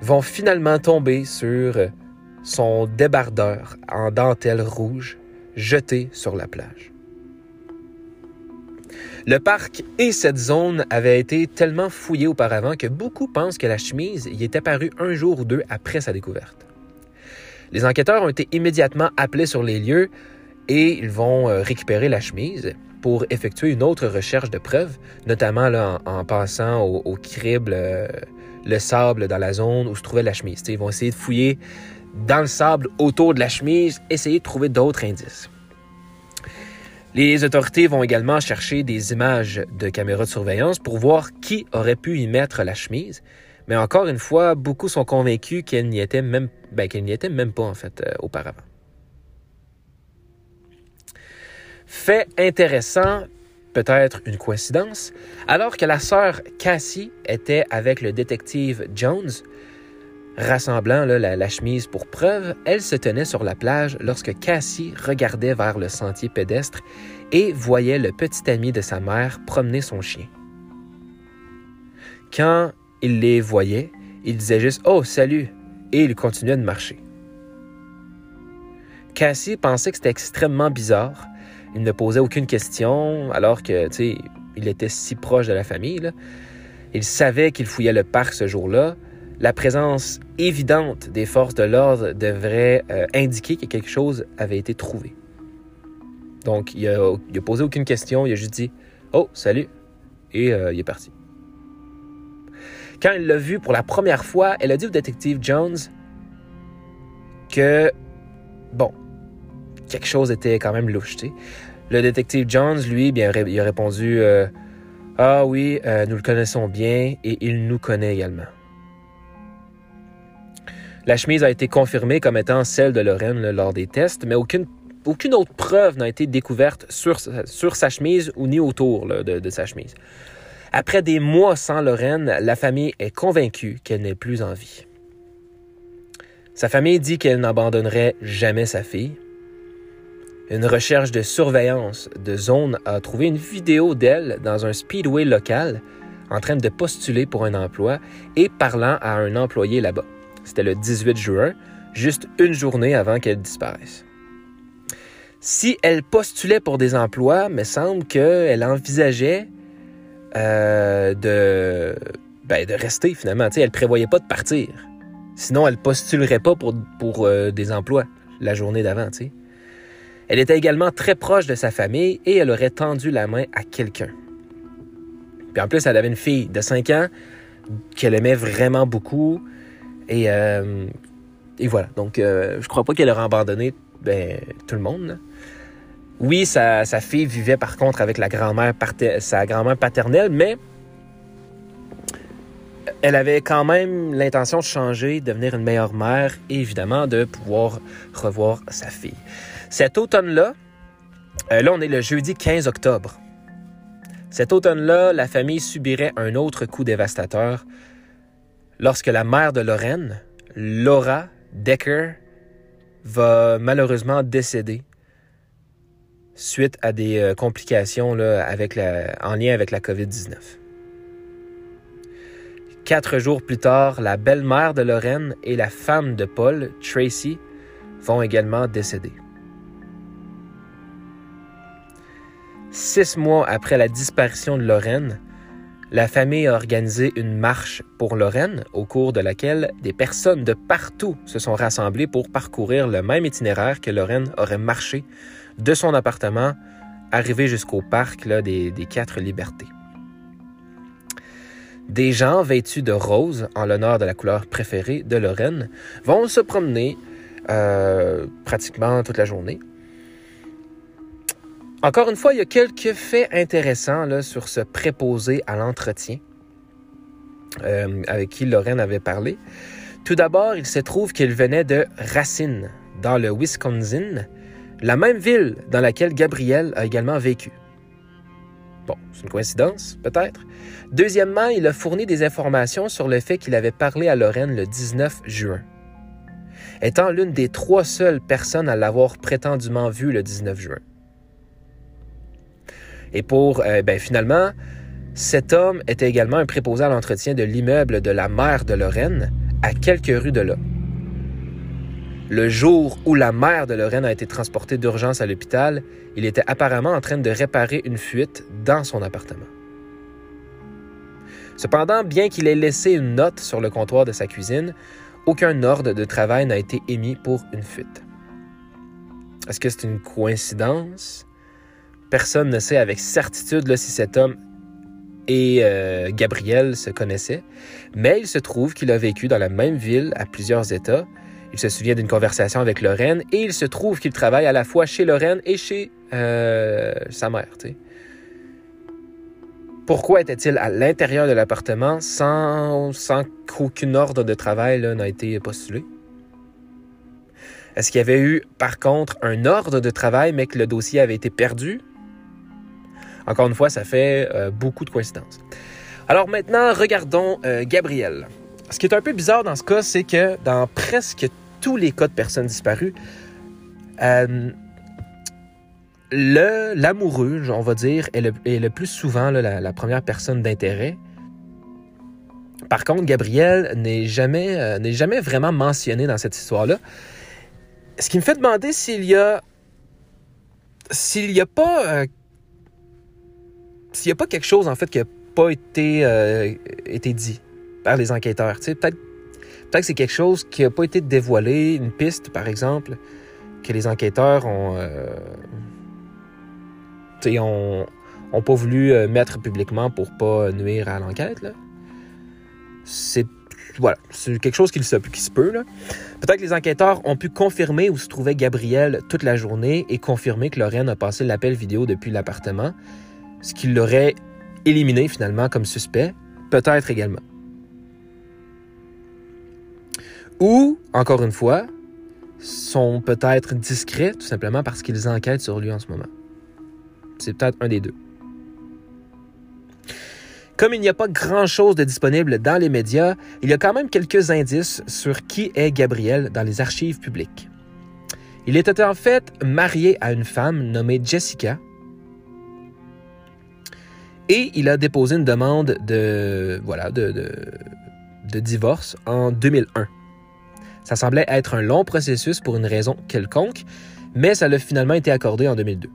vont finalement tomber sur son débardeur en dentelle rouge jeté sur la plage. Le parc et cette zone avaient été tellement fouillés auparavant que beaucoup pensent que la chemise y est apparue un jour ou deux après sa découverte. Les enquêteurs ont été immédiatement appelés sur les lieux et ils vont euh, récupérer la chemise pour effectuer une autre recherche de preuves, notamment là, en, passant au, crible euh, le sable dans la zone où se trouvait la chemise. ils vont essayer de fouiller dans le sable autour de la chemise, essayer de trouver d'autres indices. Les autorités vont également chercher des images de caméras de surveillance pour voir qui aurait pu y mettre la chemise. Mais encore une fois, beaucoup sont convaincus qu'elle n'y était même, ben, pas en fait euh, auparavant. Fait intéressant, peut-être une coïncidence, alors que la sœur Cassie était avec le détective Jones, rassemblant la, chemise pour preuve, elle se tenait sur la plage lorsque Cassie regardait vers le sentier pédestre et voyait le petit ami de sa mère promener son chien. Quand il les voyait, il disait juste Oh, salut et il continuait de marcher. Cassie pensait que c'était extrêmement bizarre. Il ne posait aucune question, alors que, tu il était si proche de la famille. Il savait qu'il fouillait le parc ce jour-là. La présence évidente des forces de l'ordre devrait euh, indiquer que quelque chose avait été trouvé. Donc, il a, posé aucune question, il a juste dit Oh, salut, et euh, il est parti. Quand il l'a vu pour la première fois, elle a dit au détective Jones que, bon, quelque chose était quand même louche. Le détective Jones, lui, bien, il a répondu euh, Ah oui, nous le connaissons bien et il nous connaît également. La chemise a été confirmée comme étant celle de Lorraine lors des tests, mais aucune, autre preuve n'a été découverte sur, sa chemise ou ni autour de sa chemise. Après des mois sans Lorraine, la famille est convaincue qu'elle n'est plus en vie. Sa famille dit qu'elle n'abandonnerait jamais sa fille, une recherche de surveillance de zone a trouvé une vidéo d'elle dans un speedway local en train de postuler pour un emploi et parlant à un employé là-bas. C'était le 18 juin, juste une journée avant qu'elle disparaisse. Si elle postulait pour des emplois, me semble qu'elle envisageait euh, de, ben, de rester finalement. elle ne prévoyait pas de partir. Sinon, elle postulerait pas pour, pour euh, des emplois la journée d'avant. Elle était également très proche de sa famille et elle aurait tendu la main à quelqu'un. Puis en plus, elle avait une fille de 5 ans qu'elle aimait vraiment beaucoup. Et, euh, et voilà. Donc, euh, je crois pas qu'elle aurait abandonné ben, tout le monde. Oui, sa, fille vivait par contre avec sa grand-mère paternelle, mais elle avait quand même l'intention de changer, de devenir une meilleure mère et évidemment de pouvoir revoir sa fille. Cet automne-là, euh, là on est le jeudi 15 octobre. Cet automne-là, la famille subirait un autre coup dévastateur lorsque la mère de Lorraine, Laura Decker, va malheureusement décéder suite à des euh, complications en lien avec la COVID-19. Quatre jours plus tard, la belle-mère de Lorraine et la femme de Paul, Tracy, vont également décéder. Six mois après la disparition de Lorraine, la famille a organisé une marche pour Lorraine au cours de laquelle des personnes de partout se sont rassemblées pour parcourir le même itinéraire que Lorraine aurait marché de son appartement arrivé jusqu'au parc des, Quatre Libertés. Des gens vêtus de rose, en l'honneur de la couleur préférée de Lorraine, vont se promener euh, pratiquement toute la journée encore une fois, il y a quelques faits intéressants sur ce préposé à l'entretien euh, avec qui Lorraine avait parlé. Tout d'abord, il se trouve qu'il venait de Racine, dans le Wisconsin, la même ville dans laquelle Gabriel a également vécu. Bon, c'est une coïncidence, peut-être. Deuxièmement, il a fourni des informations sur le fait qu'il avait parlé à Lorraine le 19 juin. Étant l'une des trois seules personnes à l'avoir prétendument vu le 19 juin. Et pour, euh, ben, finalement, cet homme était également un préposé à l'entretien de l'immeuble de la mère de Lorraine, à quelques rues de là. Le jour où la mère de Lorraine a été transportée d'urgence à l'hôpital, il était apparemment en train de réparer une fuite dans son appartement. Cependant, bien qu'il ait laissé une note sur le comptoir de sa cuisine, aucun ordre de travail n'a été émis pour une fuite. Est-ce que c'est une coïncidence? Personne ne sait avec certitude si cet homme et euh, Gabriel se connaissaient, mais il se trouve qu'il a vécu dans la même ville à plusieurs États. Il se souvient d'une conversation avec Lorraine et il se trouve qu'il travaille à la fois chez Lorraine et chez euh, sa mère. Pourquoi était-il à l'intérieur de l'appartement sans, sans ordre de travail n'a été postulé? Est-ce qu'il y avait eu, par contre, un ordre de travail, mais que le dossier avait été perdu? Encore une fois, ça fait euh, beaucoup de coïncidences. Alors maintenant, regardons euh, Gabriel. Ce qui est un peu bizarre dans ce cas, c'est que dans presque tous les cas de personnes disparues, euh, le l'amoureux, on va dire, est le, plus souvent la, première personne d'intérêt. Par contre, Gabriel n'est jamais, jamais vraiment mentionné dans cette histoire-là. Ce qui me fait demander s'il y a s'il n'y a pas s'il n'y a pas quelque chose, en fait, qui n'a pas été, euh, été dit par les enquêteurs. Peut-être peut que c'est quelque chose qui n'a pas été dévoilé, une piste, par exemple, que les enquêteurs ont, euh, pas voulu euh, mettre publiquement pour pas nuire à l'enquête. C'est voilà, quelque chose qui se, qui se peut. Peut-être que les enquêteurs ont pu confirmer où se trouvait Gabriel toute la journée et confirmer que Lorraine a passé l'appel vidéo depuis l'appartement ce qui l'aurait éliminé finalement comme suspect, peut-être également. Ou, encore une fois, sont peut-être discrets tout simplement parce qu'ils enquêtent sur lui en ce moment. C'est peut-être un des deux. Comme il n'y a pas grand-chose de disponible dans les médias, il y a quand même quelques indices sur qui est Gabriel dans les archives publiques. Il était en fait marié à une femme nommée Jessica, et il a déposé une demande de, voilà, de, divorce en 2001. Ça semblait être un long processus pour une raison quelconque, mais ça l'a finalement été accordé en 2002.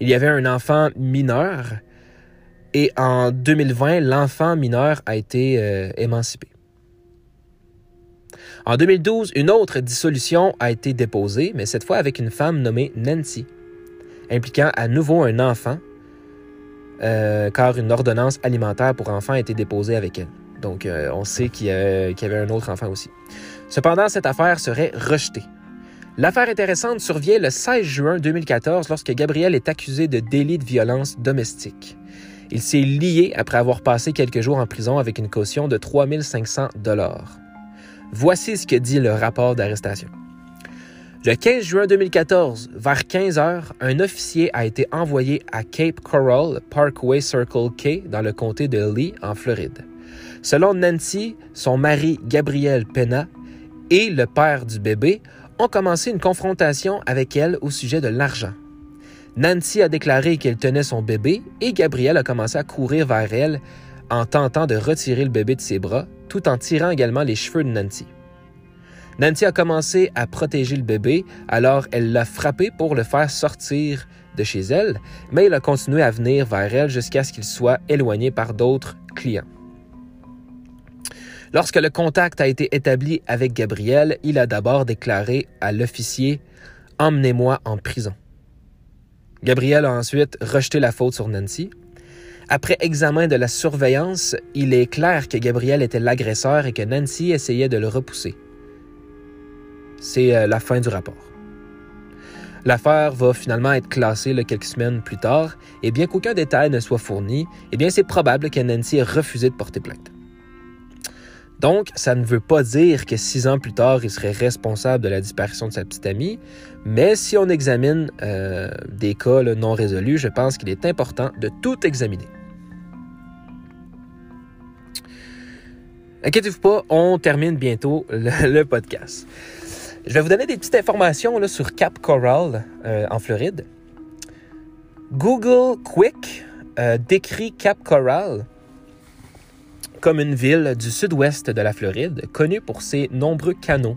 Il y avait un enfant mineur et en 2020, l'enfant mineur a été euh, émancipé. En 2012, une autre dissolution a été déposée, mais cette fois avec une femme nommée Nancy, impliquant à nouveau un enfant euh, car une ordonnance alimentaire pour enfants a été déposée avec elle. Donc, euh, on sait qu'il y, avait un autre enfant aussi. Cependant, cette affaire serait rejetée. L'affaire intéressante survient le 16 juin 2014 lorsque Gabriel est accusé de délit de violence domestique. Il s'est lié après avoir passé quelques jours en prison avec une caution de 3500 dollars. Voici ce que dit le rapport d'arrestation. Le 15 juin 2014, vers 15 heures, un officier a été envoyé à Cape Coral Parkway Circle K dans le comté de Lee, en Floride. Selon Nancy, son mari Gabriel Pena et le père du bébé ont commencé une confrontation avec elle au sujet de l'argent. Nancy a déclaré qu'elle tenait son bébé et Gabriel a commencé à courir vers elle en tentant de retirer le bébé de ses bras, tout en tirant également les cheveux de Nancy. Nancy a commencé à protéger le bébé, alors elle l'a frappé pour le faire sortir de chez elle, mais il a continué à venir vers elle jusqu'à ce qu'il soit éloigné par d'autres clients. Lorsque le contact a été établi avec Gabriel, il a d'abord déclaré à l'officier Emmenez-moi en prison. Gabriel a ensuite rejeté la faute sur Nancy. Après examen de la surveillance, il est clair que Gabriel était l'agresseur et que Nancy essayait de le repousser. C'est euh, la fin du rapport. L'affaire va finalement être classée quelques semaines plus tard, et bien qu'aucun détail ne soit fourni, eh bien c'est probable que Nancy ait refusé de porter plainte. Donc, ça ne veut pas dire que six ans plus tard, il serait responsable de la disparition de sa petite amie, mais si on examine euh, des cas non résolus, je pense qu'il est important de tout examiner. Inquiétez-vous pas, on termine bientôt le podcast. Je vais vous donner des petites informations sur Cap Coral euh, en Floride. Google Quick euh, décrit Cap Coral comme une ville du sud-ouest de la Floride, connue pour ses nombreux canaux.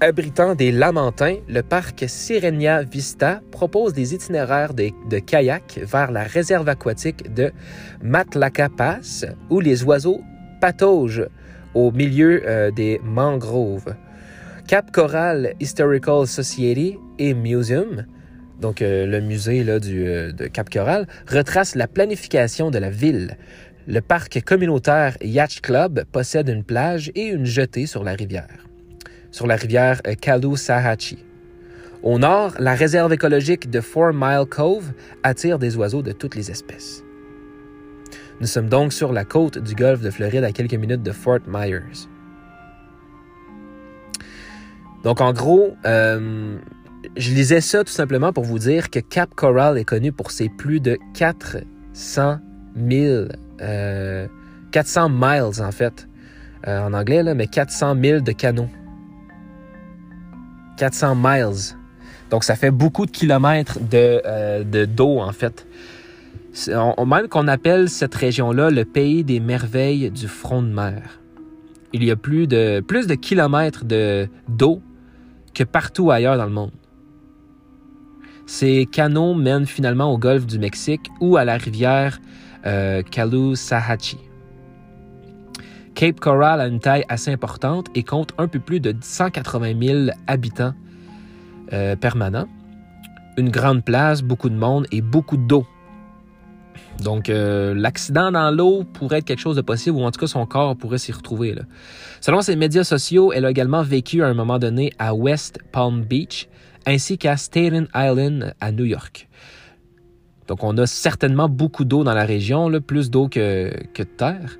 Abritant des lamentins, le parc Sirenia Vista propose des itinéraires de, de kayak vers la réserve aquatique de Matlaca Pass, où les oiseaux pataugent au milieu euh, des mangroves. Cap Coral Historical Society et Museum, donc euh, le musée là, du, euh, de Cap Coral, retrace la planification de la ville. Le parc communautaire Yacht Club possède une plage et une jetée sur la rivière, sur la rivière euh, Kalu-Sahachi. Au nord, la réserve écologique de Four Mile Cove attire des oiseaux de toutes les espèces. Nous sommes donc sur la côte du golfe de Floride à quelques minutes de Fort Myers. Donc, en gros, euh, je lisais ça tout simplement pour vous dire que Cap Coral est connu pour ses plus de 400 000, 400 miles en fait, euh, en anglais, là, mais 400 000 de canaux. 400 miles. Donc, ça fait beaucoup de kilomètres de, euh, de d'eau, en fait. Même qu'on appelle cette région-là le pays des merveilles du front de mer. Il y a plus de, kilomètres de, d'eau que partout ailleurs dans le monde. Ces canaux mènent finalement au golfe du Mexique ou à la rivière euh. Cape Coral a une taille assez importante et compte un peu plus de 180 000 habitants euh, permanents. Une grande place, beaucoup de monde et beaucoup d'eau. Donc, euh, l'accident dans l'eau pourrait être quelque chose de possible, ou en tout cas, son corps pourrait s'y retrouver. Selon ses médias sociaux, elle a également vécu à un moment donné à West Palm Beach, ainsi qu'à Staten Island à New York. Donc, on a certainement beaucoup d'eau dans la région, plus d'eau que, que de terre.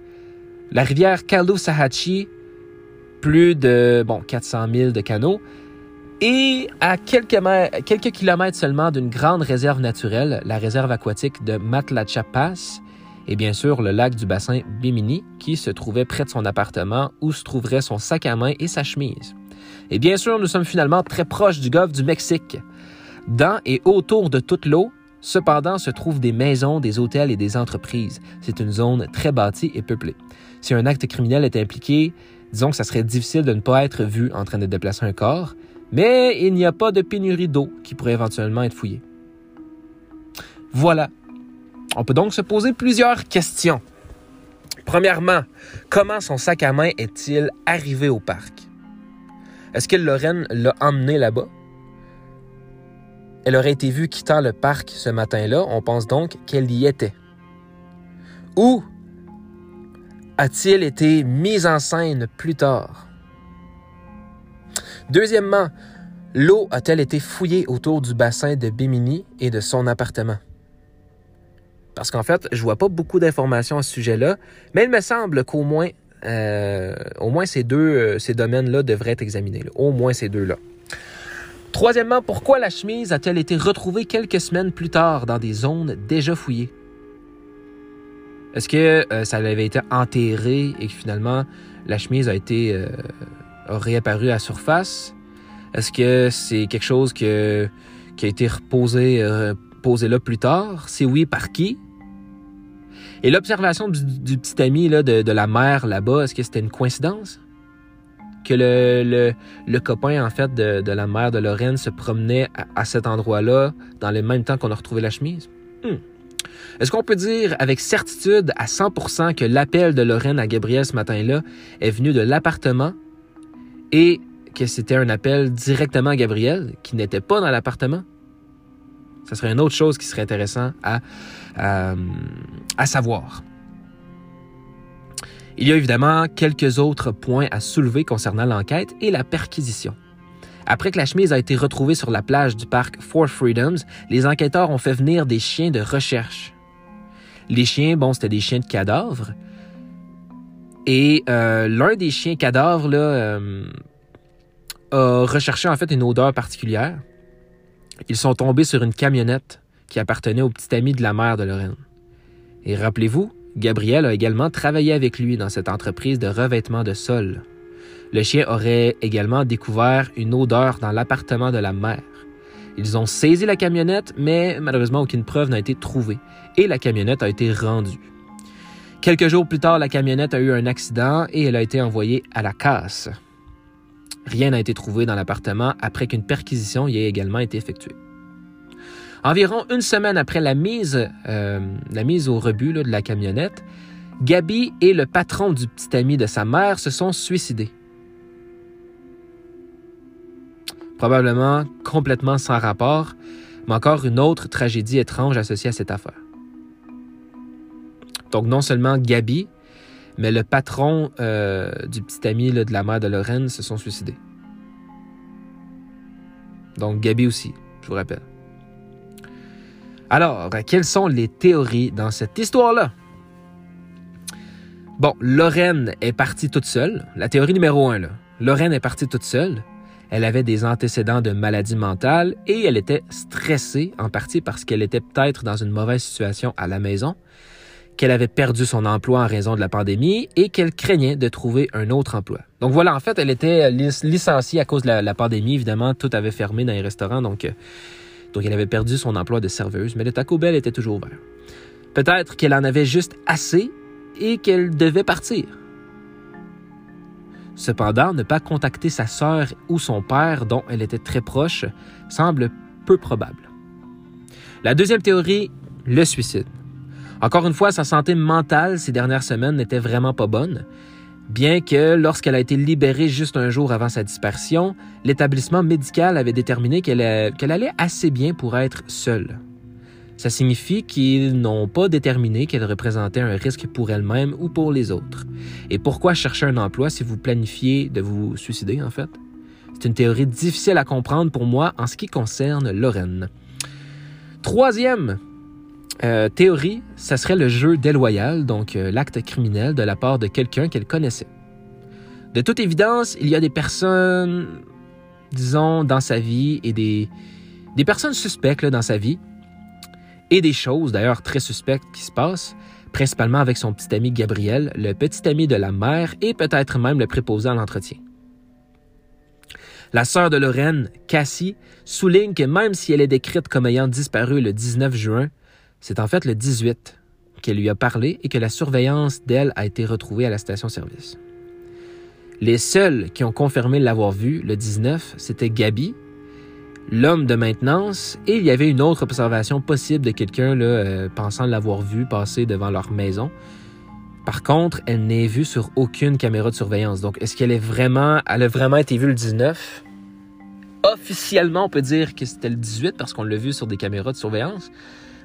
La rivière Caloosahatchee, plus de bon, 400 000 de canaux, et à quelques, quelques kilomètres seulement d'une grande réserve naturelle, la réserve aquatique de Matlacha et bien sûr le lac du bassin Bimini, qui se trouvait près de son appartement où se trouverait son sac à main et sa chemise. Et bien sûr, nous sommes finalement très proches du golfe du Mexique. Dans et autour de toute l'eau, cependant, se trouvent des maisons, des hôtels et des entreprises. C'est une zone très bâtie et peuplée si un acte criminel est impliqué, disons que ça serait difficile de ne pas être vu en train de déplacer un corps, mais il n'y a pas de pénurie d'eau qui pourrait éventuellement être fouillée. Voilà. On peut donc se poser plusieurs questions. Premièrement, comment son sac à main est-il arrivé au parc? Est-ce que Lorraine l'a emmené là-bas? Elle aurait été vue quittant le parc ce matin-là. On pense donc qu'elle y était. Ou a-t-il été mis en scène plus tard? Deuxièmement, l'eau a-t-elle été fouillée autour du bassin de Bimini et de son appartement? Parce qu'en fait, je vois pas beaucoup d'informations à ce sujet-là, mais il me semble qu'au moins, euh, ces deux euh, domaines-là devraient être examinés. Au moins ces deux-là. Troisièmement, pourquoi la chemise a-t-elle été retrouvée quelques semaines plus tard dans des zones déjà fouillées? Est-ce que euh, ça avait été enterré et que finalement la chemise a été euh, réapparue à surface? Est-ce que c'est quelque chose qui a été reposé euh, posé là plus tard? Si oui, par qui? Et l'observation du, petit ami de, la mère là-bas, est-ce que c'était une coïncidence? Que le, le, copain, en fait, de, la mère de Lorraine se promenait à, cet endroit-là dans le même temps qu'on a retrouvé la chemise? Hmm. Est-ce qu'on peut dire avec certitude à 100% que l'appel de Lorraine à Gabriel ce matin-là est venu de l'appartement et que c'était un appel directement à Gabriel qui n'était pas dans l'appartement? Ce serait une autre chose qui serait intéressant à, euh, à savoir. Il y a évidemment quelques autres points à soulever concernant l'enquête et la perquisition. Après que la chemise a été retrouvée sur la plage du parc Four Freedoms, les enquêteurs ont fait venir des chiens de recherche. Les chiens, bon, c'était des chiens de cadavres. Et euh, l'un des chiens cadavres là, euh, a recherché en fait une odeur particulière. Ils sont tombés sur une camionnette qui appartenait au petit ami de la mère de Lorraine. Et rappelez-vous, Gabriel a également travaillé avec lui dans cette entreprise de revêtement de sol. Le chien aurait également découvert une odeur dans l'appartement de la mère. Ils ont saisi la camionnette, mais malheureusement aucune preuve n'a été trouvée et la camionnette a été rendue. Quelques jours plus tard, la camionnette a eu un accident et elle a été envoyée à la casse. Rien n'a été trouvé dans l'appartement après qu'une perquisition y ait également été effectuée. Environ une semaine après la mise, euh, au rebut de la camionnette, Gabi et le patron du petit ami de sa mère se sont suicidés. probablement complètement sans rapport, mais encore une autre tragédie étrange associée à cette affaire. Donc non seulement Gabi, mais le patron euh, du petit ami de la mère de Lorraine se sont suicidés. Donc Gabi aussi, je vous rappelle. Alors, quelles sont les théories dans cette histoire-là? Bon, Lorraine est partie toute seule. La théorie numéro un, là. Lorraine est partie toute seule Elle avait des antécédents de maladie mentale et elle était stressée, en partie parce qu'elle était peut-être dans une mauvaise situation à la maison, qu'elle avait perdu son emploi en raison de la pandémie et qu'elle craignait de trouver un autre emploi. Donc voilà, en fait, elle était licenciée à cause de la, pandémie. Évidemment, tout avait fermé dans les restaurants, donc, euh, donc elle avait perdu son emploi de serveuse, mais le Taco Bell était toujours ouvert. Peut-être qu'elle en avait juste assez et qu'elle devait partir. Cependant, ne pas contacter sa sœur ou son père, dont elle était très proche, semble peu probable. La deuxième théorie, le suicide. Encore une fois, sa santé mentale ces dernières semaines n'était vraiment pas bonne, bien que lorsqu'elle a été libérée juste un jour avant sa disparition, l'établissement médical avait déterminé qu'elle allait assez bien pour être seule. Ça signifie qu'ils n'ont pas déterminé qu'elle représentait un risque pour elle-même ou pour les autres. Et pourquoi chercher un emploi si vous planifiez de vous suicider, en fait? C'est une théorie difficile à comprendre pour moi en ce qui concerne Lorraine. Troisième euh, théorie, ça serait le jeu déloyal, donc euh, l'acte criminel de la part de quelqu'un qu'elle connaissait. De toute évidence, il y a des personnes, disons, dans sa vie et des, des personnes suspectes dans sa vie et des choses d'ailleurs très suspectes qui se passent, principalement avec son petit ami Gabriel, le petit ami de la mère et peut-être même le préposé à l'entretien. La sœur de Lorraine, Cassie, souligne que même si elle est décrite comme ayant disparu le 19 juin, c'est en fait le 18 qu'elle lui a parlé et que la surveillance d'elle a été retrouvée à la station-service. Les seuls qui ont confirmé l'avoir vue le 19, c'était Gabi, l'homme de maintenance, et il y avait une autre observation possible de quelqu'un euh, pensant l'avoir vue passer devant leur maison. Par contre, elle n'est vue sur aucune caméra de surveillance. Donc, est-ce qu'elle est vraiment, elle a vraiment été vue le 19? Officiellement, on peut dire que c'était le 18 parce qu'on l'a vu sur des caméras de surveillance.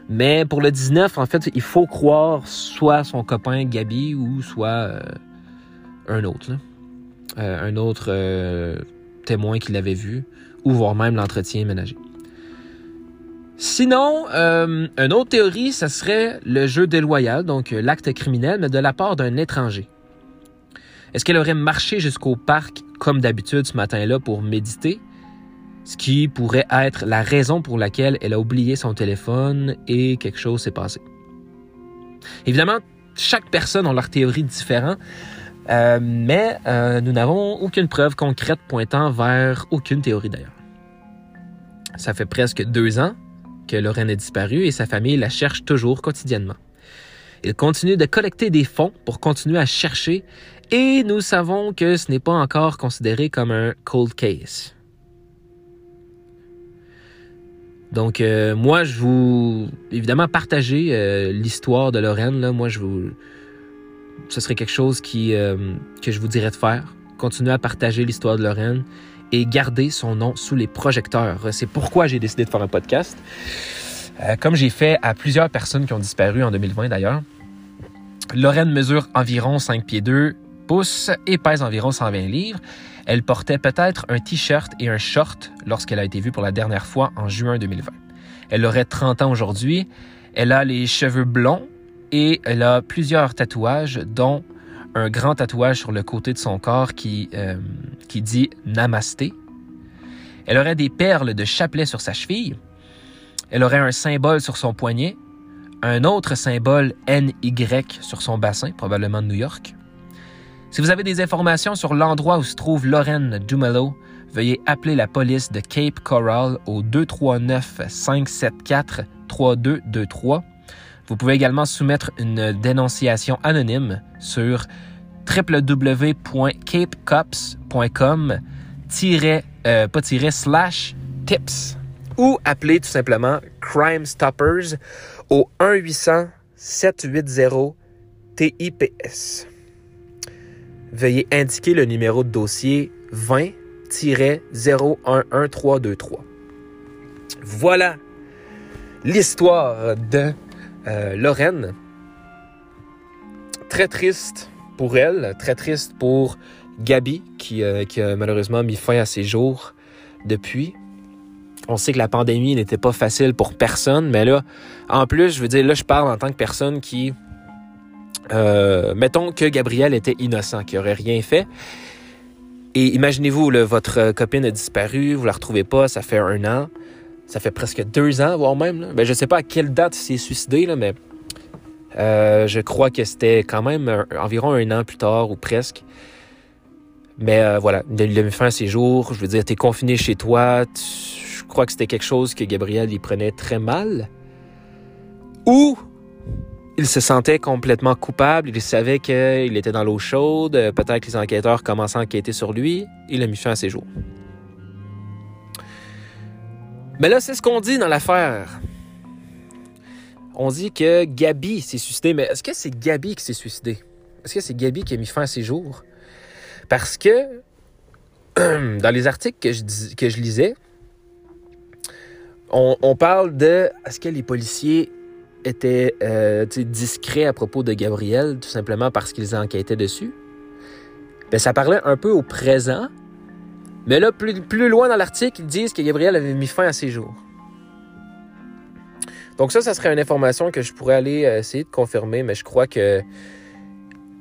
Mais pour le 19, en fait, il faut croire soit son copain Gabi ou soit euh, un autre. Euh, un autre euh, témoin qui l'avait vu, ou voire même l'entretien ménager. Sinon, une autre théorie, ça serait le jeu déloyal, donc l'acte criminel, mais de la part d'un étranger. Est-ce qu'elle aurait marché jusqu'au parc comme d'habitude ce matin-là pour méditer? Ce qui pourrait être la raison pour laquelle elle a oublié son téléphone et quelque chose s'est passé. Évidemment, chaque personne a leur théorie différente, euh, mais euh, nous n'avons aucune preuve concrète pointant vers aucune théorie d'ailleurs. Ça fait presque deux ans que Lorraine est disparue et sa famille la cherche toujours quotidiennement. Il continue de collecter des fonds pour continuer à chercher et nous savons que ce n'est pas encore considéré comme un cold case. Donc, euh, moi, je vous, évidemment, partager euh, l'histoire de Lorraine. Là, moi, je vous, ce serait quelque chose qui, euh, que je vous dirais de faire. Continuer à partager l'histoire de Lorraine et garder son nom sous les projecteurs. C'est pourquoi j'ai décidé de faire un podcast. comme j'ai fait à plusieurs personnes qui ont disparu en 2020 d'ailleurs. Lorraine mesure environ 5 pieds 2 pouces et pèse environ 120 livres. Elle portait peut-être un t-shirt et un short lorsqu'elle a été vue pour la dernière fois en juin 2020. Elle aurait 30 ans aujourd'hui. Elle a les cheveux blonds et elle a plusieurs tatouages, dont un grand tatouage sur le côté de son corps qui, euh, qui dit Namasté. Elle aurait des perles de chapelet sur sa cheville. Elle aurait un symbole sur son poignet, un autre symbole NY sur son bassin, probablement de New York. Si vous avez des informations sur l'endroit où se trouve Lorraine Dumelo, veuillez appeler la police de Cape Coral au 239-574-3223. Vous pouvez également soumettre une dénonciation anonyme sur www.capecops.com euh, pas slash tips ou appeler tout simplement Crime Stoppers au 1 800 780 TIPS veuillez indiquer le numéro de dossier 20-011323. Voilà l'histoire de euh, Lorraine. Très triste pour elle, très triste pour Gabi qui, euh, qui, a malheureusement mis fin à ses jours depuis. On sait que la pandémie n'était pas facile pour personne, mais là, en plus, je veux dire, là, je parle en tant que personne qui euh, mettons que Gabriel était innocent, qu'il n'aurait rien fait. Et imaginez-vous, votre copine a disparu, vous la retrouvez pas, ça fait un an, ça fait presque deux ans, voire même. Ben, je sais pas à quelle date il s'est suicidé, là, mais euh, je crois que c'était quand même environ un an plus tard ou presque. Mais euh, voilà, il a mis fin à ses jours. Je veux dire, tu es confiné chez toi. je crois que c'était quelque chose que Gabriel y prenait très mal. Ou il se sentait complètement coupable. Il savait qu'il était dans l'eau chaude. Peut-être que les enquêteurs commençaient à enquêter sur lui. Il a mis fin à ses jours. Mais là, c'est ce qu'on dit dans l'affaire. On dit que Gabi s'est suicidé. Mais est-ce que c'est Gabi qui s'est suicidé? Est-ce que c'est Gabi qui a mis fin à ses jours? Parce que dans les articles que je, que je lisais, on, parle de est-ce que les policiers étaient euh, discrets à propos de Gabriel, tout simplement parce qu'ils enquêtaient dessus. Bien, ça parlait un peu au présent, mais là, plus, loin dans l'article, ils disent que Gabriel avait mis fin à ses jours. Donc ça, ça serait une information que je pourrais aller euh, essayer de confirmer, mais je crois que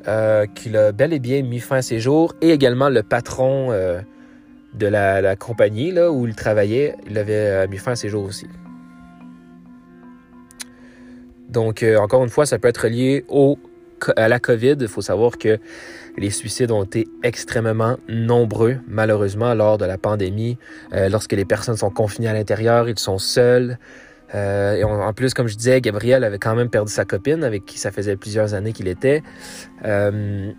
euh, qu'il a bel et bien mis fin à ses jours, et également le patron euh, de la, compagnie là, où il travaillait, il avait mis fin à ses jours aussi. Donc, encore une fois, ça peut être lié à la COVID. Il faut savoir que les suicides ont été extrêmement nombreux, malheureusement, lors de la pandémie. lorsque les personnes sont confinées à l'intérieur, ils sont seuls. Euh, et en plus, comme je disais, Gabriel avait quand même perdu sa copine avec qui ça faisait plusieurs années qu'il était. Euh,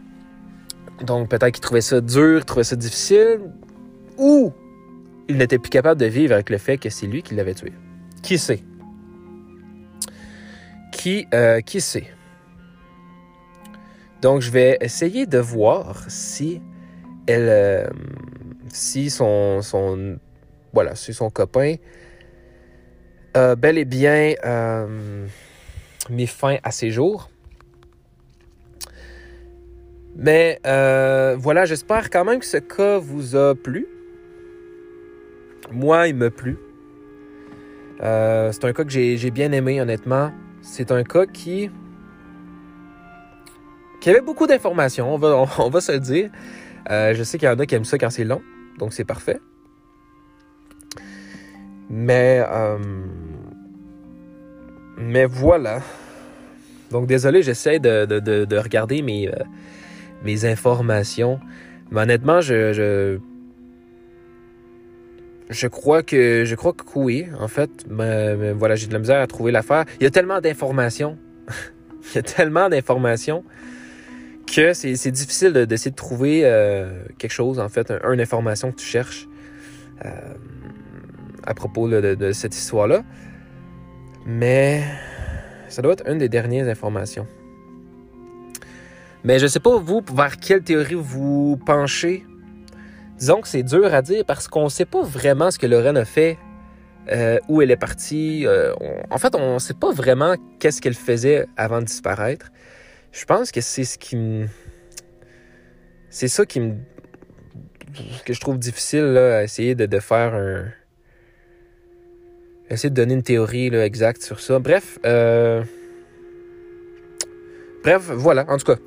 donc peut-être qu'il trouvait ça dur, trouvait ça difficile, ou il n'était plus capable de vivre avec le fait que c'est lui qui l'avait tué. Qui sait? Qui, euh, qui sait? Donc je vais essayer de voir si elle, si son, son, voilà, si son copain euh, bel et bien euh, mis fin à ses jours. Mais euh, voilà, j'espère quand même que ce cas vous a plu. Moi, il me plu. c'est un cas que j'ai bien aimé, honnêtement. C'est un cas qui, qui avait beaucoup d'informations, on va, se le dire. je sais qu'il y en a qui aiment ça quand c'est long, donc c'est parfait. Mais, euh, mais voilà. Donc désolé, j'essaie de, de, regarder mes, euh, mes informations. Mais honnêtement, je, je crois que je crois que oui, en fait. Voilà, j'ai de la misère à trouver l'affaire. Il y a tellement d'informations. Il y a tellement d'informations que c'est difficile d'essayer de, trouver euh, quelque chose, en fait, une information que tu cherches à propos de, cette histoire-là. Mais ça doit être une des dernières informations. Mais je ne sais pas, vous, vers quelle théorie vous penchez? Disons que c'est dur à dire parce qu'on ne sait pas vraiment ce que Lorraine a fait, euh, où elle est partie. Euh, en fait, on ne sait pas vraiment qu'est-ce qu'elle faisait avant de disparaître. Je pense que c'est ce qui me. C'est ça qui me. que je trouve difficile là, à essayer de faire un essayer de donner une théorie exacte sur ça. Bref, euh... bref, voilà. En tout cas,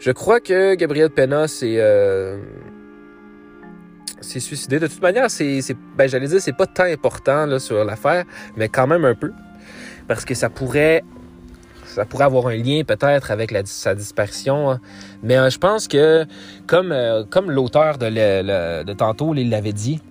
je crois que Gabriel Pena s'est suicidé. De toute manière, c'est, ben, j'allais dire, c'est pas tant important là, sur l'affaire, mais quand même un peu, parce que ça pourrait ça pourrait avoir un lien peut-être avec sa disparition. Hein. Mais euh, je pense que, comme, euh, comme l'auteur de, tantôt l'avait dit,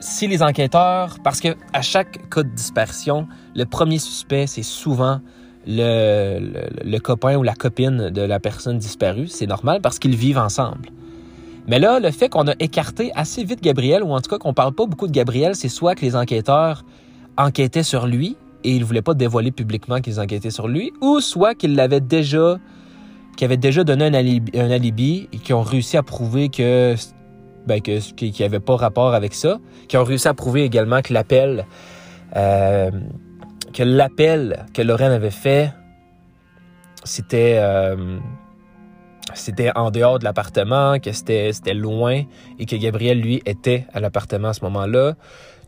si les enquêteurs, parce que à chaque cas de disparition, le premier suspect, c'est souvent le, le, copain ou la copine de la personne disparue. C'est normal parce qu'ils vivent ensemble. Mais là, le fait qu'on a écarté assez vite Gabriel, ou en tout cas qu'on parle pas beaucoup de Gabriel, c'est soit que les enquêteurs enquêtaient sur lui et ils voulaient pas dévoiler publiquement qu'ils enquêtaient sur lui, ou soit qu'ils l'avaient déjà, qu'ils avaient déjà donné un alibi, et qu'ils ont réussi à prouver que ben, que, qui n'avait pas rapport avec ça, qui ont réussi à prouver également que l'appel euh, que l'appel que Lorraine avait fait, c'était euh, c'était en dehors de l'appartement, que c'était loin et que Gabriel, lui, était à l'appartement à ce moment-là.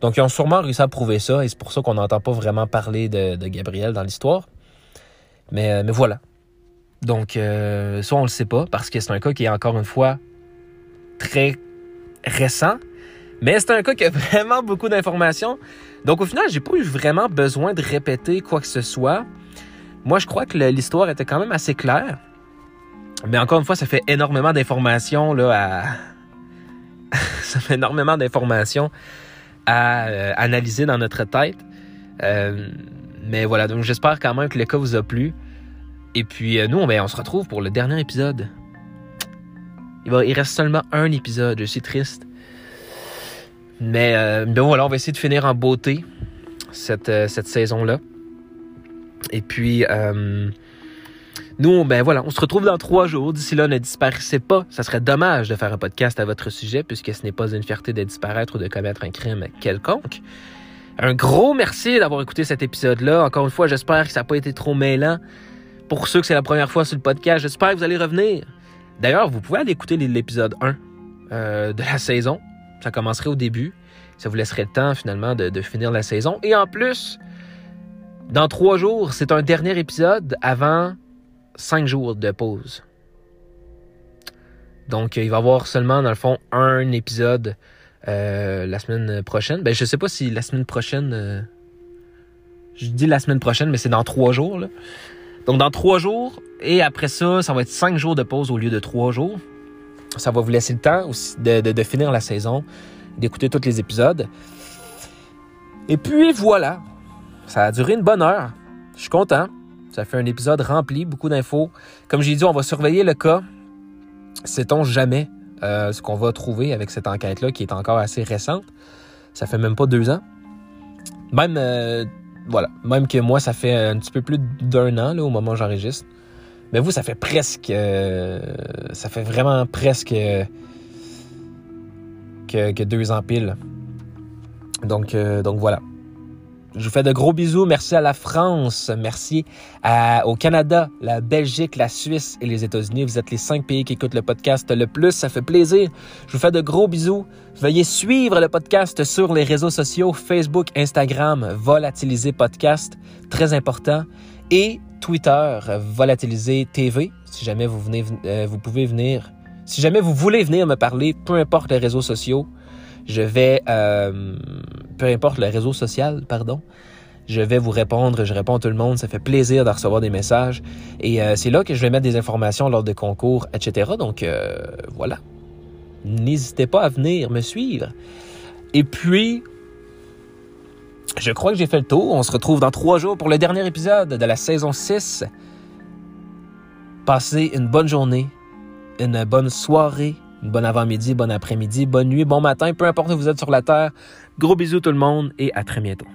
Donc, ils ont sûrement réussi à prouver ça et c'est pour ça qu'on n'entend pas vraiment parler de, Gabriel dans l'histoire. Mais, euh, mais voilà. Donc, ça, on le sait pas parce que c'est un cas qui est encore une fois très récent. Mais c'est un cas qui a vraiment beaucoup d'informations. Donc au final, j'ai pas eu vraiment besoin de répéter quoi que ce soit. Moi, je crois que l'histoire était quand même assez claire. Mais encore une fois, ça fait énormément d'informations là à ça fait énormément d'informations à euh, analyser dans notre tête. Euh, mais voilà, donc j'espère quand même que le cas vous a plu. Et puis euh, nous, ben, on se retrouve pour le dernier épisode. Il, il reste seulement un épisode, je suis triste. Mais ben voilà, on va essayer de finir en beauté cette, cette saison-là. Et puis, nous, ben voilà, on se retrouve dans trois jours. D'ici là, ne disparaissez pas. Ça serait dommage de faire un podcast à votre sujet, puisque ce n'est pas une fierté de disparaître ou de commettre un crime quelconque. Un gros merci d'avoir écouté cet épisode-là. Encore une fois, j'espère que ça n'a pas été trop mêlant. Pour ceux que c'est la première fois sur le podcast, j'espère que vous allez revenir. D'ailleurs, vous pouvez aller écouter l'épisode 1 euh, de la saison. Ça commencerait au début. Ça vous laisserait le temps finalement de finir la saison. Et en plus, dans trois jours, c'est un dernier épisode avant cinq jours de pause. Donc, il va y avoir seulement, dans le fond, un épisode euh, la semaine prochaine. Ben, je sais pas si la semaine prochaine. Euh, je dis la semaine prochaine, mais c'est dans trois jours. Donc, dans trois jours, et après ça, ça va être cinq jours de pause au lieu de trois jours. Ça va vous laisser le temps aussi de, de, de finir la saison, d'écouter tous les épisodes. Et puis voilà, ça a duré une bonne heure. Je suis content. Ça fait un épisode rempli, beaucoup d'infos. Comme j'ai dit, on va surveiller le cas. Sait-on jamais euh, ce qu'on va trouver avec cette enquête-là qui est encore assez récente? Ça fait même pas deux ans. Même, euh, voilà, même que moi, ça fait un petit peu plus d'un an là, au moment où j'enregistre. Mais vous, ça fait presque, euh, ça fait vraiment presque que, que deux ans pile. Donc, donc voilà. Je vous fais de gros bisous. Merci à la France. Merci au Canada, la Belgique, la Suisse et les États-Unis. Vous êtes les cinq pays qui écoutent le podcast le plus. Ça fait plaisir. Je vous fais de gros bisous. Veuillez suivre le podcast sur les réseaux sociaux Facebook, Instagram, Volatiliser Podcast. Très important. Et Twitter, Volatiliser TV. Si jamais vous venez, euh, vous pouvez venir. Si jamais vous voulez venir me parler, peu importe les réseaux sociaux, je vais, euh, peu importe le réseau social, pardon, je vais vous répondre, je réponds à tout le monde, ça fait plaisir de recevoir des messages. Et euh, c'est là que je vais mettre des informations lors de concours, etc. Donc euh, voilà. N'hésitez pas à venir me suivre. Et puis, je crois que j'ai fait le tour. On se retrouve dans trois jours pour le dernier épisode de la saison 6. Passez une bonne journée, une bonne soirée, une bonne avant-midi, bon après-midi, bonne nuit, bon matin, peu importe où vous êtes sur la Terre. Gros bisous tout le monde et à très bientôt.